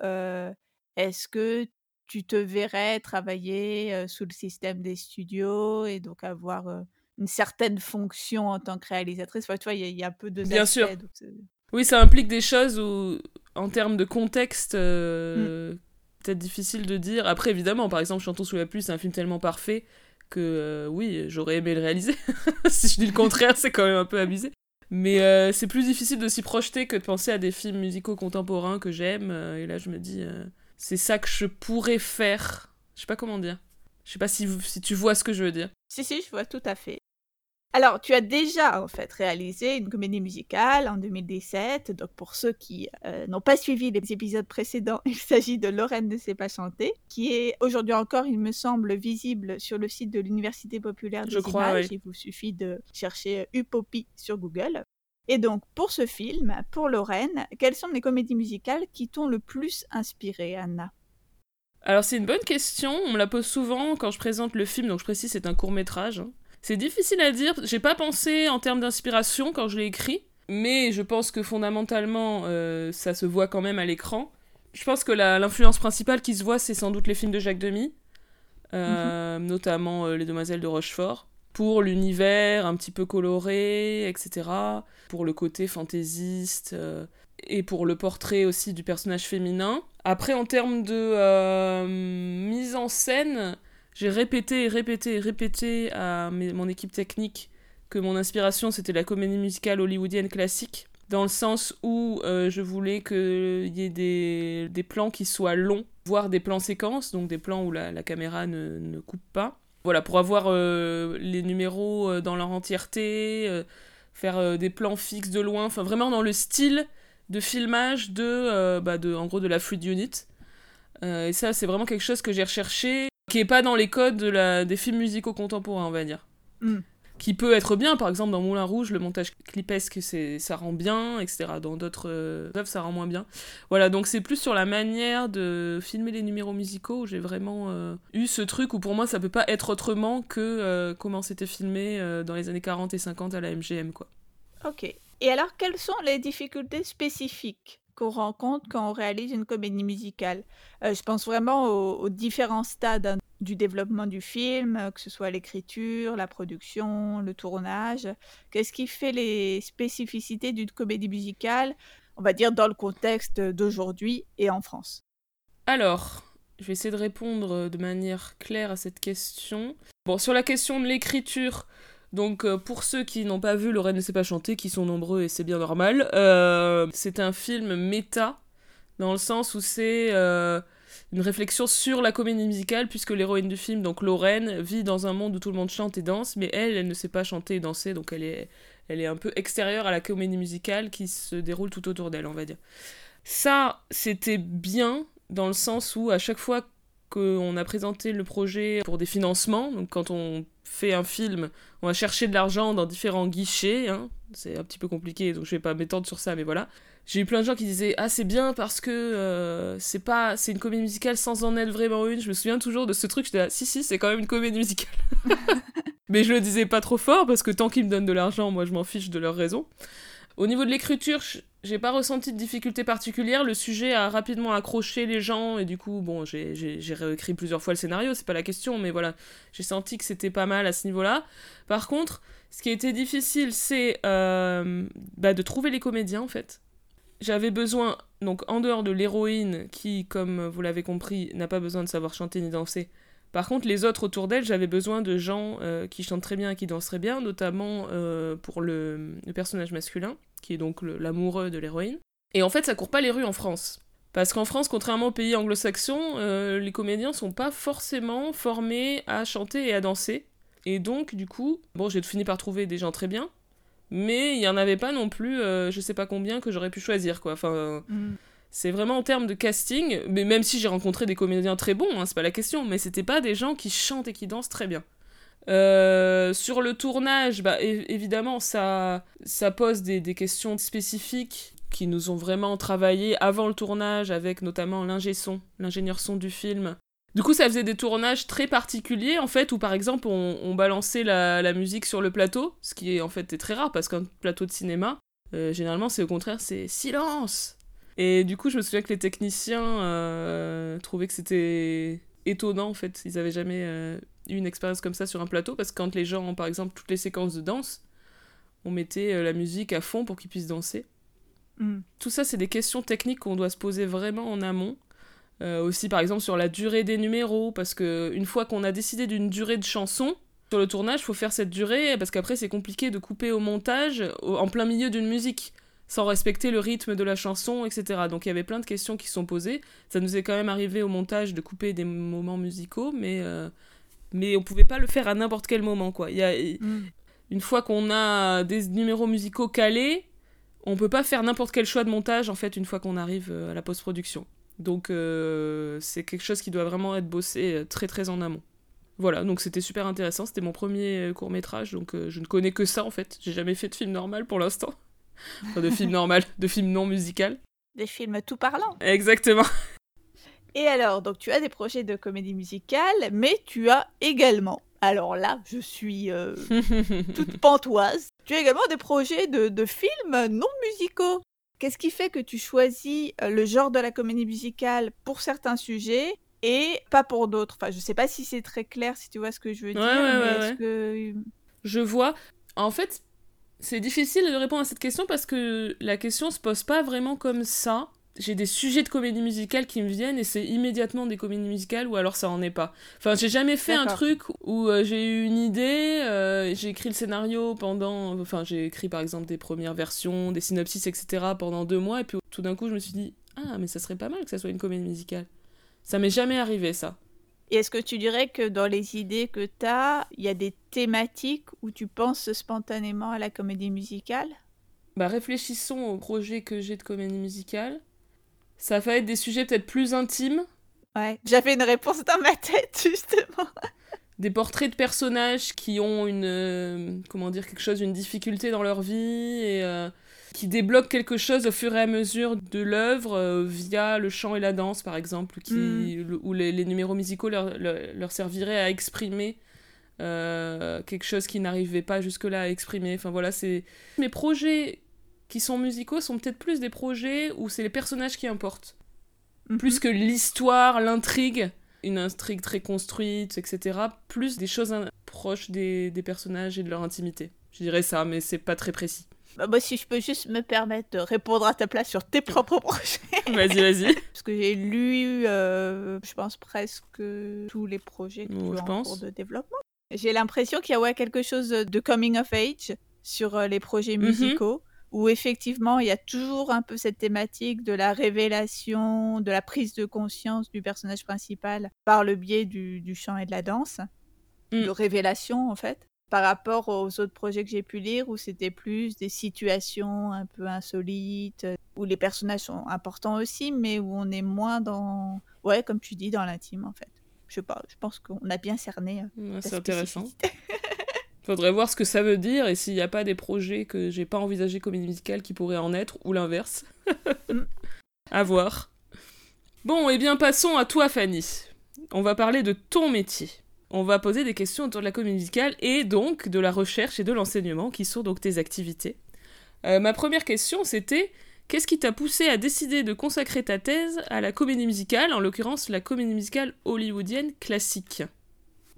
S1: est-ce que tu te verrais travailler sous le système des studios et donc avoir une certaine fonction en tant que réalisatrice? Enfin, tu vois, il y, a- il y a un peu deux
S2: Bien sûr.
S1: donc
S2: Oui, ça implique des choses où En termes de contexte, euh, peut-être difficile de dire. Après, évidemment, par exemple, Chantons sous la pluie, c'est un film tellement parfait que euh, oui, j'aurais aimé le réaliser. si je dis le contraire, c'est quand même un peu abusé. Mais euh, c'est plus difficile de s'y projeter que de penser à des films musicaux contemporains que j'aime. et là, je me dis, c'est ça que je pourrais faire. Je sais pas comment dire. Je sais pas si, si tu vois ce que je veux dire.
S1: Si, si, je vois tout à fait. Alors, tu as déjà en fait réalisé une comédie musicale en 2017. Donc, pour ceux qui euh, n'ont pas suivi les épisodes précédents, il s'agit de Lorraine ne sait pas chanter, qui est aujourd'hui encore, il me semble, visible sur le site de l'Université populaire des Je Crois, Il vous suffit de chercher Upopi sur Google. Et donc, pour ce film, pour Lorraine, quelles sont les comédies musicales qui t'ont le plus inspiré, Anna?
S2: Alors c'est une bonne question, on me la pose souvent quand je présente le film, donc je précise c'est un court métrage. Hein. C'est difficile à dire, j'ai pas pensé en termes d'inspiration quand je l'ai écrit, mais je pense que fondamentalement euh, ça se voit quand même à l'écran. Je pense que l'influence principale qui se voit c'est sans doute les films de Jacques Demy, euh, mhm. notamment euh, Les Demoiselles de Rochefort, pour l'univers un petit peu coloré, etc., pour le côté fantaisiste et pour le portrait aussi du personnage féminin. Après, en termes de mise en scène, j'ai répété répété répété à mon équipe technique que mon inspiration c'était la comédie musicale hollywoodienne classique, dans le sens où euh, je voulais qu'il y ait des, plans qui soient longs, voire des plans séquences, donc des plans où la, la caméra ne, ne, coupe pas. Voilà, pour avoir euh, les numéros euh, dans leur entièreté, faire des plans fixes de loin, enfin vraiment dans le style de filmage de, bah de en gros de la Fluid Unit. et ça, c'est vraiment quelque chose que j'ai recherché qui est pas dans les codes de la, des films musicaux contemporains, on va dire. Hmm. Qui peut être bien, par exemple dans Moulin Rouge, le montage clipesque, c'est, ça rend bien, etc. Dans d'autres euh, œuvres, ça rend moins bien. Voilà, donc c'est plus sur la manière de filmer les numéros musicaux où j'ai vraiment euh, eu ce truc où pour moi ça peut pas être autrement que euh, comment c'était filmé dans les années 40 et 50 à la MGM, quoi.
S1: Ok. Et alors, quelles sont les difficultés spécifiques? Qu'on rencontre quand on réalise une comédie musicale. Euh, je pense vraiment aux, différents stades hein, du développement du film, euh, que ce soit l'écriture, la production, le tournage. Qu'est-ce qui fait les spécificités d'une comédie musicale, on va dire dans le contexte d'aujourd'hui et en France?
S2: Alors, je vais essayer de répondre de manière claire à cette question. Bon, sur la question de l'écriture, donc euh, pour ceux qui n'ont pas vu Lorraine ne sait pas chanter, qui sont nombreux et c'est bien normal, euh, c'est un film méta, dans le sens où c'est euh, une réflexion sur la comédie musicale, puisque l'héroïne du film, donc Lorraine, vit dans un monde où tout le monde chante et danse, mais elle, elle ne sait pas chanter et danser, donc elle est, elle est un peu extérieure à la comédie musicale qui se déroule tout autour d'elle, on va dire. Ça, c'était bien, dans le sens où à chaque fois qu'on a présenté le projet pour des financements. Donc quand on fait un film, on va chercher de l'argent dans différents guichets. Hein. C'est un petit peu compliqué, donc je vais pas m'étendre sur ça, mais voilà. J'ai eu plein de gens qui disaient ah c'est bien parce que euh, c'est pas c'est une comédie musicale sans en être vraiment une. Je me souviens toujours de ce truc. J'étais là si si c'est quand même une comédie musicale. mais je le disais pas trop fort parce que tant qu'ils me donnent de l'argent, moi je m'en fiche de leur raison. Au niveau de l'écriture, j'ai pas ressenti de difficulté particulière. Le sujet a rapidement accroché les gens et du coup, bon, j'ai réécrit plusieurs fois le scénario, c'est pas la question, mais voilà, j'ai senti que c'était pas mal à ce niveau-là. Par contre, ce qui a été difficile, c'est euh, bah, de trouver les comédiens en fait. J'avais besoin, donc en dehors de l'héroïne qui, comme vous l'avez compris, n'a pas besoin de savoir chanter ni danser. Par contre, les autres autour d'elle, j'avais besoin de gens euh, qui chantent très bien et qui dansent très bien, notamment euh, pour le, personnage masculin qui est donc l'amoureux de l'héroïne. Et en fait, ça court pas les rues en France. Parce qu'en France, contrairement aux pays anglo-saxons, euh, les comédiens sont pas forcément formés à chanter et à danser. Et donc, du coup, bon, j'ai fini par trouver des gens très bien, mais il y en avait pas non plus, euh, je sais pas combien, que j'aurais pu choisir, quoi. Mm. C'est vraiment en termes de casting, mais même si j'ai rencontré des comédiens très bons, hein, c'est pas la question, mais c'était pas des gens qui chantent et qui dansent très bien. Euh, sur le tournage, bah, évidemment, ça, ça pose des, questions spécifiques qui nous ont vraiment travaillé avant le tournage, avec notamment l'ingé son, l'ingénieur son du film. Du coup, ça faisait des tournages très particuliers, en fait, où par exemple, on, balançait la, musique sur le plateau, ce qui est en fait est très rare, parce qu'un plateau de cinéma, euh, généralement, c'est au contraire, c'est silence Et du coup, je me souviens que les techniciens euh, trouvaient que c'était étonnant, en fait. Ils avaient jamais une expérience comme ça sur un plateau parce que quand les gens ont par exemple toutes les séquences de danse, on mettait euh, la musique à fond pour qu'ils puissent danser.
S1: Mm.
S2: Tout ça, c'est des questions techniques qu'on doit se poser vraiment en amont. Euh, aussi, par exemple, sur la durée des numéros, parce que une fois qu'on a décidé d'une durée de chanson, sur le tournage, il faut faire cette durée, parce qu'après, c'est compliqué de couper au montage en plein milieu d'une musique, sans respecter le rythme de la chanson, etc. Donc il y avait plein de questions qui sont posées. Ça nous est quand même arrivé au montage de couper des moments musicaux, mais, euh, mais on pouvait pas le faire à n'importe quel moment, quoi. Il y a,
S1: Mm.
S2: une fois qu'on a des numéros musicaux calés, on peut pas faire n'importe quel choix de montage en fait une fois qu'on arrive euh, à la post-production. Donc euh, c'est quelque chose qui doit vraiment être bossé euh, très très en amont. Voilà, donc c'était super intéressant, c'était mon premier court métrage, donc euh, je ne connais que ça en fait. J'ai jamais fait de film normal pour l'instant. Enfin, de film normal, de film non musical.
S1: Des films tout parlants.
S2: Exactement.
S1: Et alors, donc tu as des projets de comédie musicale, mais tu as également, alors là, je suis euh, toute pantoise, tu as également des projets de, de films non musicaux. Qu'est-ce qui fait que tu choisis euh, le genre de la comédie musicale pour certains sujets et pas pour d'autres? Enfin, je sais pas si c'est très clair, si tu vois ce que je veux dire,
S2: ouais,
S1: mais
S2: ouais,
S1: est-ce que...
S2: Je vois. En fait, c'est difficile de répondre à cette question parce que la question se pose pas vraiment comme ça. J'ai des sujets de comédie musicale qui me viennent et c'est immédiatement des comédies musicales ou alors ça en est pas. Enfin, j'ai jamais fait un truc où euh, j'ai eu une idée, euh, j'ai écrit le scénario pendant. Enfin, j'ai écrit par exemple des premières versions, des synopsis, etc. pendant deux mois et puis tout d'un coup je me suis dit Ah, mais ça serait pas mal que ça soit une comédie musicale. Ça m'est jamais arrivé ça.
S1: Et est-ce que tu dirais que dans les idées que tu as, il y a des thématiques où tu penses spontanément à la comédie musicale?
S2: Bah, réfléchissons au projet que j'ai de comédie musicale. Ça va être des sujets peut-être plus intimes,
S1: Ouais, j'avais une réponse dans ma tête, justement.
S2: des portraits de personnages qui ont une euh, comment dire quelque chose, une difficulté dans leur vie et euh, qui débloquent quelque chose au fur et à mesure de l'œuvre euh, via le chant et la danse par exemple, qui
S1: Mm.
S2: le- où les, les numéros musicaux leur, leur, leur serviraient à exprimer euh, quelque chose qu'ils n'arrivaient pas jusque-là à exprimer. Enfin voilà, c'est mes projets qui sont musicaux sont peut-être plus des projets où c'est les personnages qui importent plus que l'histoire, l'intrigue, une intrigue très construite, etc. Plus des choses proches des, des personnages et de leur intimité. Je dirais ça, mais c'est pas très précis.
S1: Bah, moi, si je peux juste me permettre de répondre à ta place sur tes propres projets.
S2: Vas-y, vas-y.
S1: Parce que j'ai lu, euh, je pense, presque tous les projets en cours de développement. J'ai l'impression qu'il y a ouais, quelque chose de coming of age sur euh, les projets
S2: Mhm.
S1: musicaux. Où effectivement, il y a toujours un peu cette thématique de la révélation, de la prise de conscience du personnage principal par le biais du, du chant et de la danse.
S2: Mm.
S1: de révélation en fait, par rapport aux autres projets que j'ai pu lire où c'était plus des situations un peu insolites, euh, où les personnages sont importants aussi, mais où on est moins dans, ouais, comme tu dis, dans l'intime en fait. Je sais pas, je pense qu'on a bien cerné. euh,
S2: Ouais, c'est intéressant. Faudrait voir ce que ça veut dire et s'il n'y a pas des projets que j'ai pas envisagé comédie musicale qui pourraient en être, ou l'inverse.
S1: Mm.
S2: à voir. Bon, et bien passons à toi, Fanny. On va parler de ton métier. On va poser des questions autour de la comédie musicale et donc de la recherche et de l'enseignement, qui sont donc tes activités. Euh, ma première question, c'était qu'est-ce qui t'a poussé à décider de consacrer ta thèse à la comédie musicale, en l'occurrence la comédie musicale hollywoodienne classique?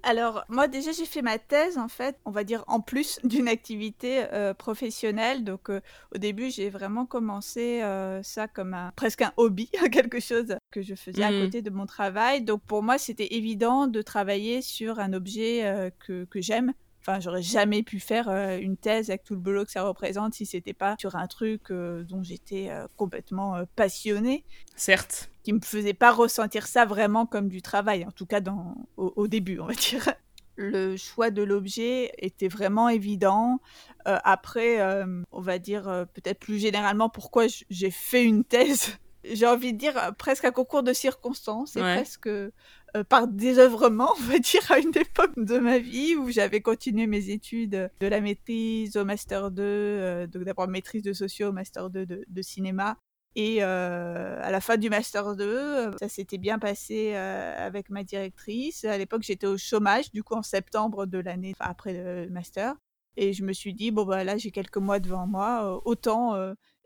S1: Alors, moi, déjà, j'ai fait ma thèse, en fait, on va dire en plus d'une activité euh, professionnelle. Donc, euh, au début, j'ai vraiment commencé euh, ça comme un, presque un hobby, quelque chose que je faisais à
S2: Mhm.
S1: côté de mon travail. Donc, pour moi, c'était évident de travailler sur un objet que, que j'aime. Enfin, j'aurais jamais pu faire euh, une thèse avec tout le boulot que ça représente si c'était pas sur un truc euh, dont j'étais euh, complètement passionnée
S2: Certes.
S1: qui me faisait pas ressentir ça vraiment comme du travail, en tout cas dans, au, au début, on va dire. Le choix de l'objet était vraiment évident. Après, on va dire peut-être plus généralement pourquoi j'ai fait une thèse. J'ai envie de dire presque un concours de circonstances et
S2: Ouais.
S1: presque euh, par désœuvrement, on va dire, à une époque de ma vie où j'avais continué mes études de la maîtrise au master 2, euh, donc d'abord maîtrise de socio au master 2 de, cinéma. Et euh, à la fin du master 2, euh, ça s'était bien passé avec ma directrice. À l'époque, j'étais au chômage, du coup en septembre de l'année après le master. Et je me suis dit, bon, bah là, j'ai quelques mois devant moi, autant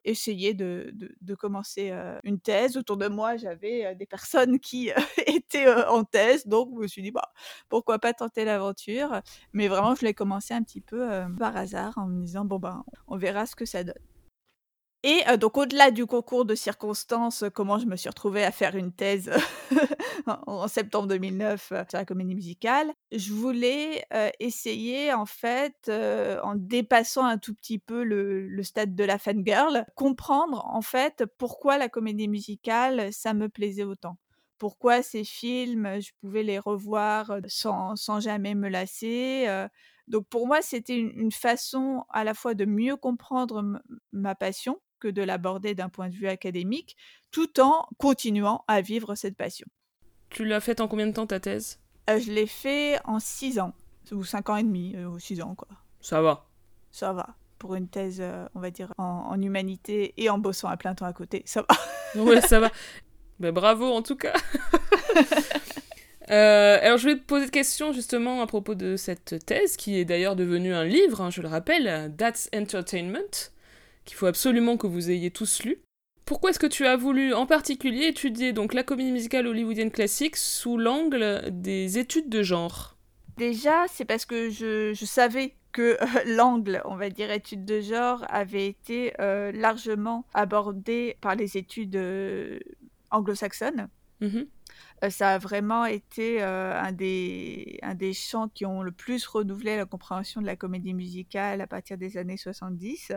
S1: essayer de, de, commencer euh, une thèse. Autour de moi, j'avais euh, des personnes qui euh, étaient en thèse, donc je me suis dit, bah, pourquoi pas tenter l'aventure? Mais vraiment, je l'ai commencé un petit peu par hasard en me disant, bon, ben, on verra ce que ça donne. Et donc au-delà du concours de circonstances, comment je me suis retrouvée à faire une thèse en septembre 2009 sur la comédie musicale, je voulais essayer en fait, en dépassant un tout petit peu le, stade de la fangirl, comprendre en fait pourquoi la comédie musicale ça me plaisait autant pourquoi ces films, je pouvais les revoir sans, sans jamais me lasser. Donc pour moi, c'était une, façon à la fois de mieux comprendre ma passion que de l'aborder d'un point de vue académique, tout en continuant à vivre cette passion.
S2: Tu l'as faite en combien de temps ta thèse?
S1: Je l'ai fait en six ans, ou cinq ans et demi, ou six ans quoi.
S2: Ça va.
S1: Ça va. Pour une thèse, on va dire, en, en humanité et en bossant à plein temps à côté, ça va.
S2: ouais, ça va. Ben, bravo en tout cas. Euh, alors je vais te poser une question justement à propos de cette thèse qui est d'ailleurs devenue un livre, hein, je le rappelle, That's Entertainment, qu'il faut absolument que vous ayez tous lu. Pourquoi est-ce que tu as voulu en particulier étudier donc la comédie musicale hollywoodienne classique sous l'angle des études de genre?
S1: Déjà, c'est parce que je, savais que euh, l'angle, on va dire, études de genre avait été euh, largement abordé par les études anglo-saxonne. Mmh ça a vraiment été un, des, un des chants qui ont le plus renouvelé la compréhension de la comédie musicale à partir des années 70.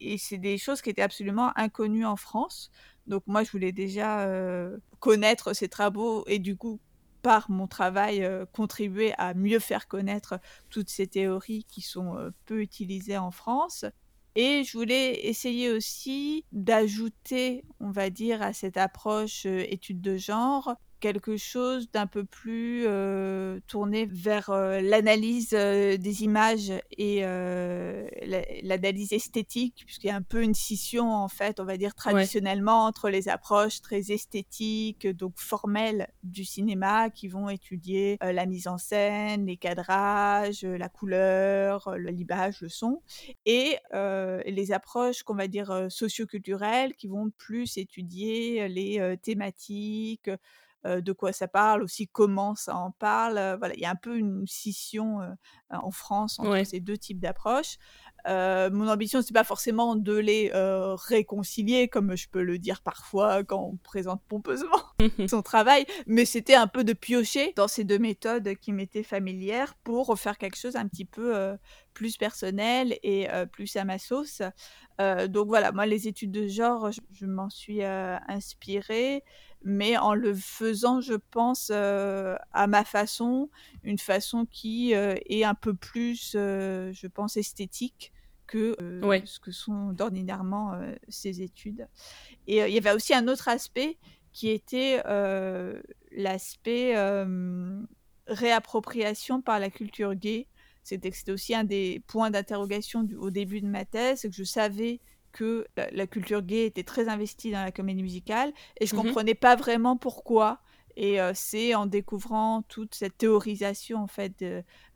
S1: Et c'est des choses qui étaient absolument inconnues en France. Donc moi, je voulais déjà connaître ces travaux et du coup, par mon travail, contribuer à mieux faire connaître toutes ces théories qui sont peu utilisées en France. Et je voulais essayer aussi d'ajouter, on va dire, à cette approche étude de genre, quelque chose d'un peu plus tourné vers l'analyse des images et l'analyse esthétique, puisqu'il y a un peu une scission, en fait, on va dire traditionnellement, entre les approches très esthétiques, donc formelles du cinéma, qui vont étudier la mise en scène, les cadrages, la couleur, le libage, le son, et les approches qu'on va dire socioculturelles, qui vont plus étudier les thématiques, de quoi ça parle, aussi comment ça en parle. voilà, il y a un peu une scission en France entre ces deux types d'approches. mon ambition, c'est pas forcément de les réconcilier, comme je peux le dire parfois quand on présente pompeusement son travail, mais c'était un peu de piocher dans ces deux méthodes qui m'étaient familières pour faire quelque chose un petit peu plus personnel et plus à ma sauce. donc voilà, moi les études de genre, je, m'en suis inspirée mais en le faisant, je pense, à ma façon, une façon qui est un peu plus, je pense, esthétique que ce que sont ordinairement ces études. Et il y avait aussi un autre aspect qui était l'aspect réappropriation par la culture gay. C'était aussi un des points d'interrogation au début de ma thèse, c'est que je savais que la, culture gay était très investie dans la comédie musicale et je ne mmh comprenais pas vraiment pourquoi. Et c'est en découvrant toute cette théorisation en fait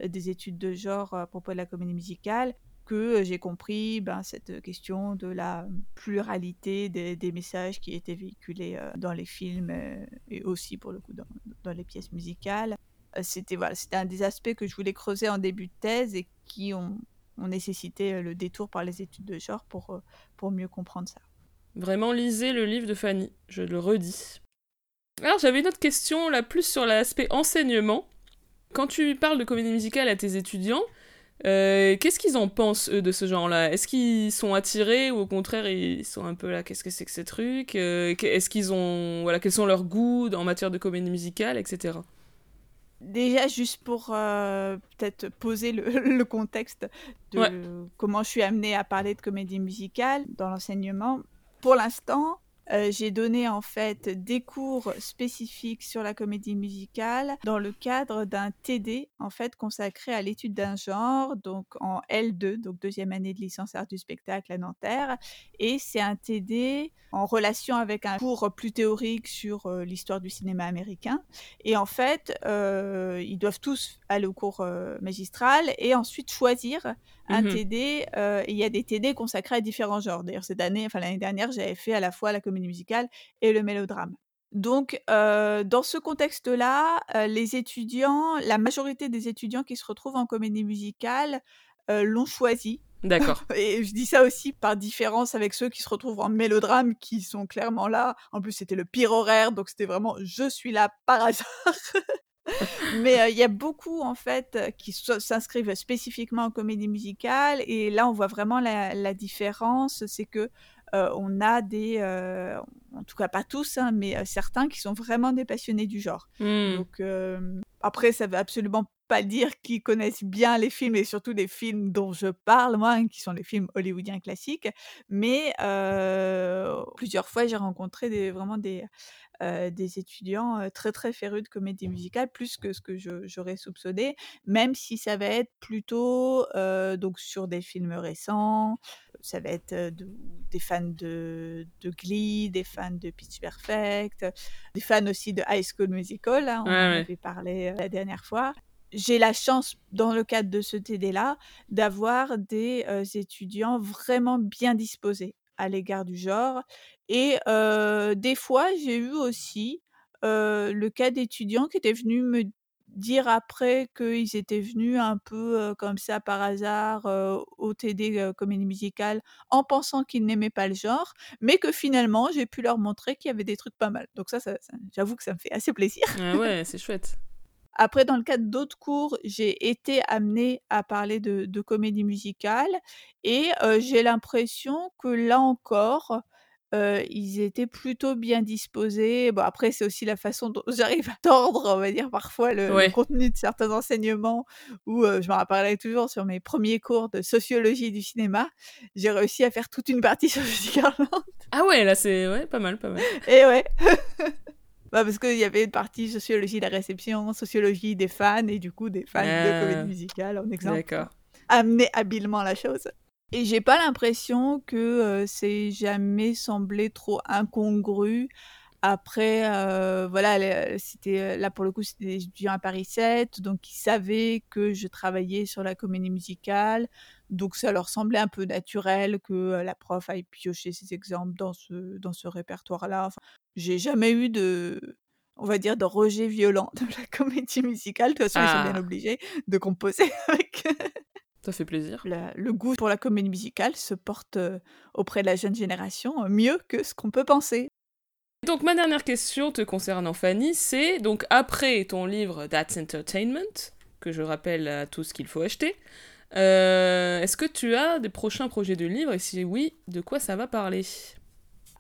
S1: des études de genre à propos de la comédie musicale que j'ai compris ben, cette question de la pluralité des, messages qui étaient véhiculés dans les films et aussi pour le coup dans, dans les pièces musicales. C'était voilà, c'était un des aspects que je voulais creuser en début de thèse et qui ont on nécessitait le détour par les études de genre pour, pour mieux comprendre ça.
S2: Vraiment, lisez le livre de Fanny, je le redis. Alors, j'avais une autre question, là, plus sur l'aspect enseignement. Quand tu parles de comédie musicale à tes étudiants, qu'est-ce qu'ils en pensent, eux, de ce genre-là? Est-ce qu'ils sont attirés ou au contraire, ils sont un peu là, qu'est-ce que c'est que ces trucs Est-ce qu'ils ont. Voilà, quels sont leurs goûts en matière de comédie musicale, etc.
S1: Déjà, juste pour euh, peut-être poser le, contexte de comment je suis amenée à parler de comédie musicale dans l'enseignement. Pour l'instant, euh, j'ai donné en fait des cours spécifiques sur la comédie musicale dans le cadre d'un TD en fait consacré à l'étude d'un genre, donc en L2, donc deuxième année de licence art du spectacle à Nanterre. Et c'est un TD en relation avec un cours plus théorique sur euh, l'histoire du cinéma américain. Et en fait, euh, ils doivent tous aller au cours magistral et ensuite choisir un mmh TD. il y a des TD consacrés à différents genres. D'ailleurs, cette année, enfin l'année dernière, j'avais fait à la fois la comédie musicale et le mélodrame. Donc, dans ce contexte-là, les étudiants, la majorité des étudiants qui se retrouvent en comédie musicale l'ont choisi
S2: D'accord.
S1: Et je dis ça aussi par différence avec ceux qui se retrouvent en mélodrame, qui sont clairement là. En plus, c'était le pire horaire, donc c'était vraiment je suis là par hasard. Mais il y a beaucoup, en fait, qui s'inscrivent spécifiquement en comédie musicale. Et là, on voit vraiment la, différence. C'est que on a des, en tout cas pas tous, hein, mais certains qui sont vraiment des passionnés du genre. Mmh. Donc après, ça veut absolument pas dire qu'ils connaissent bien les films et surtout les films dont je parle, moi, hein, qui sont les films hollywoodiens classiques. Mais plusieurs fois, j'ai rencontré des, vraiment des, des étudiants très très férus de comédie musicale, plus que ce que j'aurais soupçonné, même si ça va être plutôt donc sur des films récents, ça va être des fans de, de, Glee, des fans de Pitch Perfect, des fans aussi de High School Musical, hein, on en avait parlé la dernière fois. J'ai la chance, dans le cadre de ce TD-là, d'avoir des étudiants vraiment bien disposés à l'égard du genre. Et des fois, j'ai eu aussi le cas d'étudiants qui étaient venus me dire après qu'ils étaient venus un peu comme ça par hasard au TD comédie musicale en pensant qu'ils n'aimaient pas le genre, mais que finalement j'ai pu leur montrer qu'il y avait des trucs pas mal. Donc ça, j'avoue que ça me fait assez plaisir.
S2: Ah ouais, c'est chouette.
S1: Après, dans le cadre d'autres cours, j'ai été amenée à parler de, comédie musicale et j'ai l'impression que là encore, ils étaient plutôt bien disposés. Bon, après, c'est aussi la façon dont j'arrive à tordre, on va dire, parfois le, contenu de certains enseignements, où je me rappellerai toujours sur mes premiers cours de sociologie du cinéma, j'ai réussi à faire toute une partie sur Judy Garland.
S2: Ah ouais, là, c'est ouais, pas mal, pas mal.
S1: Et ouais. Bah, parce qu'il y avait une partie sociologie de la réception, sociologie des fans, et du coup des fans de ah. comédie musicale en exemple. D'accord. Amener habilement la chose. Et j'ai pas l'impression que euh, c'est jamais semblé trop incongru. Après, euh, voilà, c'était euh, là pour le coup, c'était des étudiants à Paris 7, donc ils savaient que je travaillais sur la comédie musicale. Donc ça leur semblait un peu naturel que la prof aille piocher ces exemples dans ce, dans ce répertoire-là. Enfin, j'ai jamais eu de, on va dire, de rejet violent de la comédie musicale. De toute façon, ils sont bien ah. obligés de composer avec.
S2: Ça fait plaisir.
S1: le goût pour la comédie musicale se porte auprès de la jeune génération mieux que ce qu'on peut penser.
S2: Donc ma dernière question te concernant Fanny, c'est donc après ton livre That's Entertainment, que je rappelle à tous qu'il faut acheter, euh, est-ce que tu as des prochains projets de livres? Et si oui, de quoi ça va parler?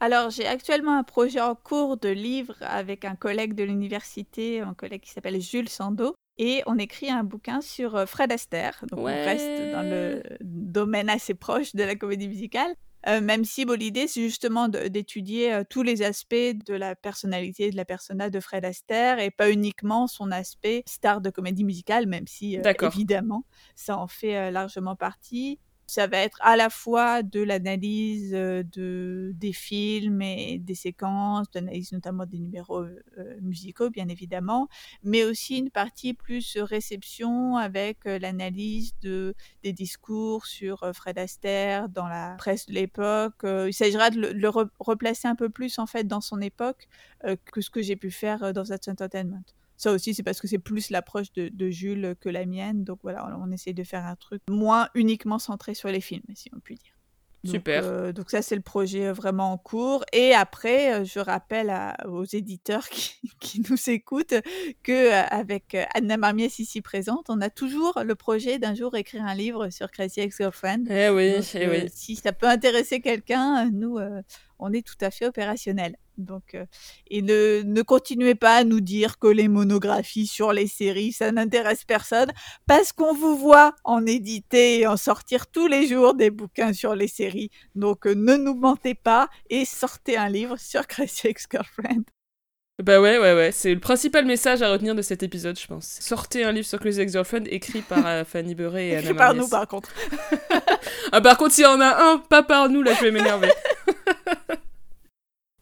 S1: Alors, j'ai actuellement un projet en cours de livre avec un collègue de l'université, un collègue qui s'appelle Jules Sando. Et on écrit un bouquin sur euh, Fred Astaire. Donc, on reste dans le domaine assez proche de la comédie musicale. Euh, même si l'idée, c'est justement d'étudier tous les aspects de la personnalité de la persona de Fred Astaire et pas uniquement son aspect star de comédie musicale, même si évidemment ça en fait largement partie ça va être à la fois de l'analyse de, des films et des séquences, d'analyse notamment des numéros musicaux, bien évidemment, mais aussi une partie plus réception avec l'analyse de, des discours sur Fred Astaire dans la presse de l'époque. il s'agira de le, replacer un peu plus en fait dans son époque que ce que j'ai pu faire dans That's Entertainment. Ça aussi, c'est parce que c'est plus l'approche de, Jules que la mienne. Donc voilà, on essaie de faire un truc moins uniquement centré sur les films, si on peut dire.
S2: Super.
S1: Euh, donc ça, c'est le projet vraiment en cours. Et après, euh, je rappelle aux éditeurs qui, nous écoutent que euh, avec Anna Marmiès ici présente, on a toujours le projet d'un jour écrire un livre sur Crazy Ex-Girlfriend.
S2: Eh oui, eh oui.
S1: Si ça peut intéresser quelqu'un, nous, on est tout à fait opérationnel. Donc, euh, et ne, ne continuez pas à nous dire que les monographies sur les séries, ça n'intéresse personne, parce qu'on vous voit en éditer et en sortir tous les jours des bouquins sur les séries. Donc, euh, ne nous mentez pas et sortez un livre sur Crazy Ex-Girlfriend.
S2: Bah ouais, ouais, ouais. C'est le principal message à retenir de cet épisode, je pense. Sortez un livre sur Crazy Ex-Girlfriend écrit par euh, Fanny Beuret et Anna Écrit
S1: par nous, par contre.
S2: ah, par contre, s'il y en a un, pas par nous, là, je vais m'énerver.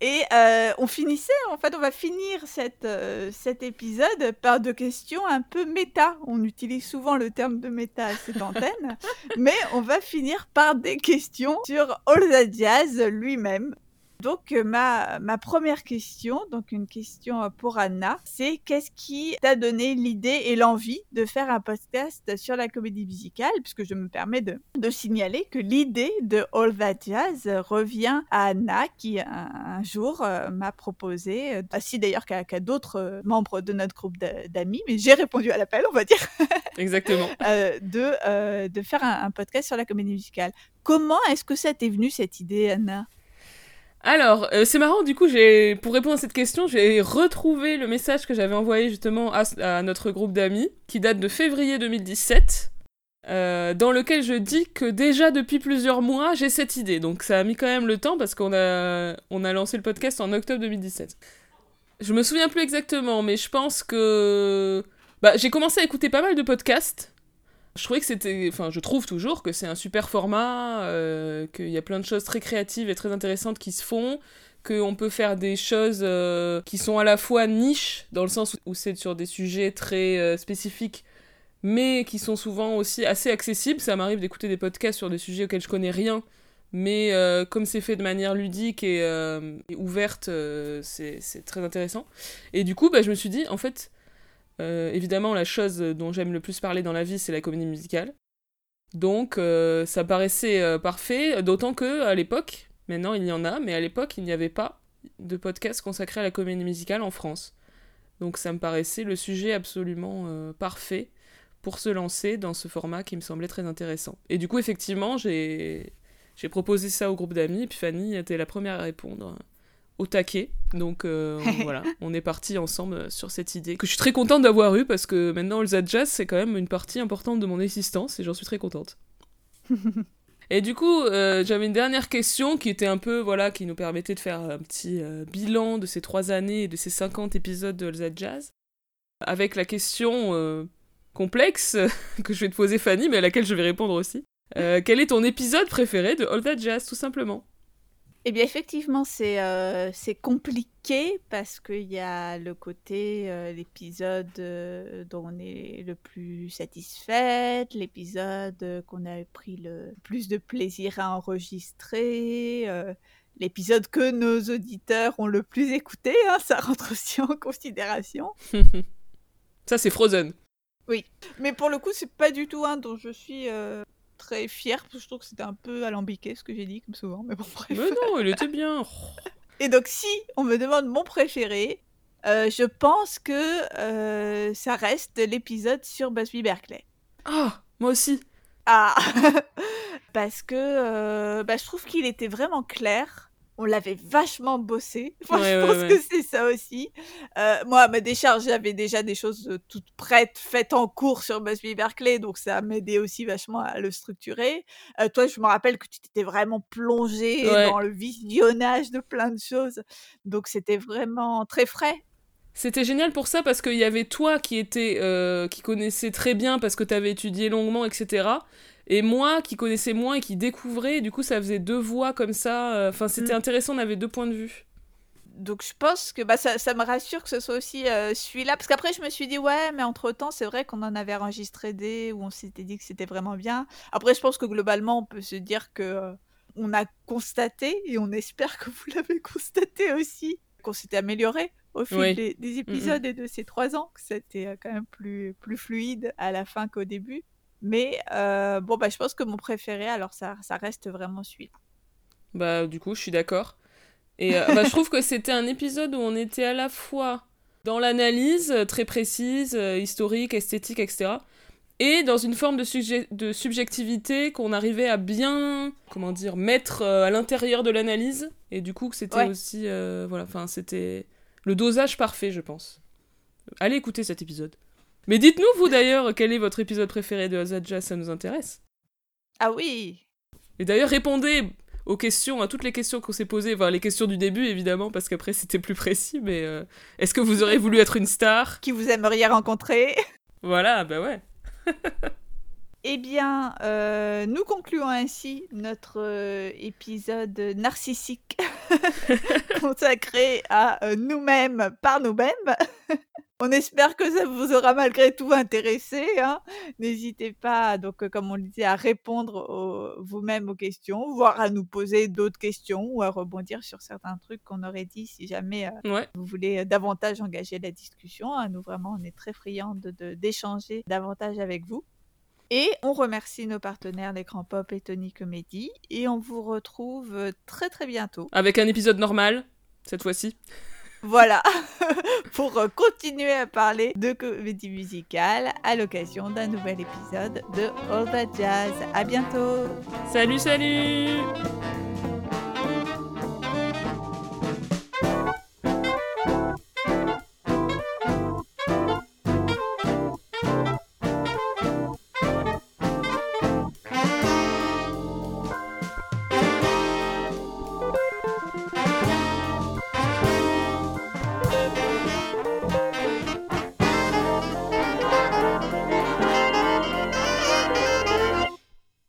S1: Et euh, on finissait, en fait, on va finir cette, euh, cet épisode par deux questions un peu méta. On utilise souvent le terme de méta à cette antenne, mais on va finir par des questions sur All Jazz lui-même. Donc ma, ma première question, donc une question pour Anna, c'est qu'est-ce qui t'a donné l'idée et l'envie de faire un podcast sur la comédie musicale? Puisque je me permets de, de signaler que l'idée de All That Jazz revient à Anna qui un, jour m'a proposé, ainsi d'ailleurs qu'à d'autres membres de notre groupe d'amis, mais j'ai répondu à l'appel, on va dire.
S2: Exactement.
S1: de, de faire un, un podcast sur la comédie musicale. Comment est-ce que ça t'est venu cette idée, Anna?
S2: Alors, euh, c'est marrant, du coup, pour répondre à cette question, j'ai retrouvé le message que j'avais envoyé justement à, notre groupe d'amis, qui date de février 2017, euh, dans lequel je dis que déjà depuis plusieurs mois, j'ai cette idée. Donc ça a mis quand même le temps parce qu'on a, on a lancé le podcast en octobre 2017. Je me souviens plus exactement, mais je pense que... Bah, j'ai commencé à écouter pas mal de podcasts je trouvais que c'était, enfin, je trouve toujours que c'est un super format, euh, qu'il y a plein de choses très créatives et très intéressantes qui se font, qu'on peut faire des choses euh, qui sont à la fois niches, dans le sens où c'est sur des sujets très euh, spécifiques, mais qui sont souvent aussi assez accessibles. Ça m'arrive d'écouter des podcasts sur des sujets auxquels je connais rien, mais comme c'est fait de manière ludique et, ouverte, c'est très intéressant. Et du coup, bah, je me suis dit, en fait, évidemment, la chose dont j'aime le plus parler dans la vie, c'est la comédie musicale. Donc, euh, ça paraissait euh, parfait, d'autant que à l'époque, maintenant il y en a, mais à l'époque, il n'y avait pas de podcast consacré à la comédie musicale en France. Donc, ça me paraissait le sujet absolument parfait pour se lancer dans ce format qui me semblait très intéressant. Et du coup, effectivement, j'ai proposé ça au groupe d'amis, puis Fanny était la première à répondre au taquet. Donc euh, voilà, on est parti ensemble euh, sur cette idée que je suis très contente d'avoir eue parce que maintenant le Jazz c'est quand même une partie importante de mon existence et j'en suis très contente. et du coup, euh, j'avais une dernière question qui était un peu voilà qui nous permettait de faire un petit bilan de ces trois années et de ces 50 épisodes de All Jazz avec la question complexe que je vais te poser Fanny mais à laquelle je vais répondre aussi. quel est ton épisode préféré de All That Jazz tout simplement?
S1: Eh bien, effectivement, c'est euh, compliqué parce qu'il y a le côté, euh, l'épisode euh, dont on est le plus satisfaite, l'épisode qu'on a pris le plus de plaisir à enregistrer, l'épisode que nos auditeurs ont le plus écouté, hein, ça rentre aussi en considération.
S2: ça, c'est Frozen.
S1: Oui, mais pour le coup, c'est pas du tout un dont je suis très fière, parce que je trouve que c'était un peu alambiqué ce que j'ai dit, comme souvent, mais bon, bref.
S2: Mais non, il était bien.
S1: Et donc, si on me demande mon préféré, euh, je pense que euh, ça reste l'épisode sur Busby Berkeley.
S2: Ah, moi aussi.
S1: Ah Parce que euh, bah, je trouve qu'il était vraiment clair on l'avait vachement bossé. je pense que c'est ça aussi. Euh, moi, à ma décharge, j'avais déjà des choses euh, toutes prêtes, faites en cours sur Busby Berkeley, donc ça m'aidait aussi vachement à le structurer. Euh, toi, je me rappelle que tu t'étais vraiment plongé dans le visionnage de plein de choses, donc c'était vraiment très frais.
S2: C'était génial pour ça parce qu'il y avait toi qui était qui connaissait très bien parce que tu avais étudié longuement, etc. Et moi, qui connaissais moins et qui découvrais, du coup, ça faisait deux voix comme ça. Euh, enfin, c'était mm. intéressant, on avait deux points de vue.
S1: Donc, je pense que bah, ça, ça me rassure que ce soit aussi euh, celui-là. Parce qu'après, je me suis dit, ouais, mais entre-temps, c'est vrai qu'on en avait enregistré des où on s'était dit que c'était vraiment bien. Après, je pense que globalement, on peut se dire que euh, on a constaté, et on espère que vous l'avez constaté aussi, qu'on s'était amélioré au fil des, épisodes et de ces trois ans, que c'était quand même plus, plus fluide à la fin qu'au début. Mais euh, bon, bah, je pense que mon préféré, alors ça, ça reste vraiment celui-là.
S2: Bah, du coup, je suis d'accord. Et euh, bah, je trouve que c'était un épisode où on était à la fois dans l'analyse euh, très précise, historique, esthétique, etc. Et dans une forme de, de subjectivité qu'on arrivait à bien, comment dire, mettre à l'intérieur de l'analyse. Et du coup, que c'était aussi, voilà, enfin, c'était le dosage parfait, je pense. Allez écouter cet épisode. Mais dites-nous, vous d'ailleurs, quel est votre épisode préféré de Azadja, ça nous intéresse.
S1: Ah oui
S2: Et d'ailleurs, répondez aux questions, à toutes les questions qu'on s'est posées, enfin les questions du début évidemment, parce qu'après c'était plus précis, mais euh, est-ce que vous aurez voulu être une star?
S1: Qui vous aimeriez rencontrer?
S2: Voilà, bah ouais.
S1: eh bien, euh, nous concluons ainsi notre euh, épisode narcissique consacré à nous-mêmes par nous-mêmes. On espère que ça vous aura malgré tout intéressé. Hein. N'hésitez pas, donc, comme on le disait, à répondre vous-même aux questions, voire à nous poser d'autres questions ou à rebondir sur certains trucs qu'on aurait dit si jamais vous voulez davantage engager la discussion. Hein. Nous, vraiment, on est très friands d'échanger davantage avec vous. Et on remercie nos partenaires l'écran pop et Tony Comedy. Et on vous retrouve euh, très très bientôt.
S2: Avec un épisode normal, cette fois-ci.
S1: Voilà, pour euh, continuer à parler de comédie musicale à l'occasion d'un nouvel épisode de All That Jazz. À bientôt.
S2: Salut, salut.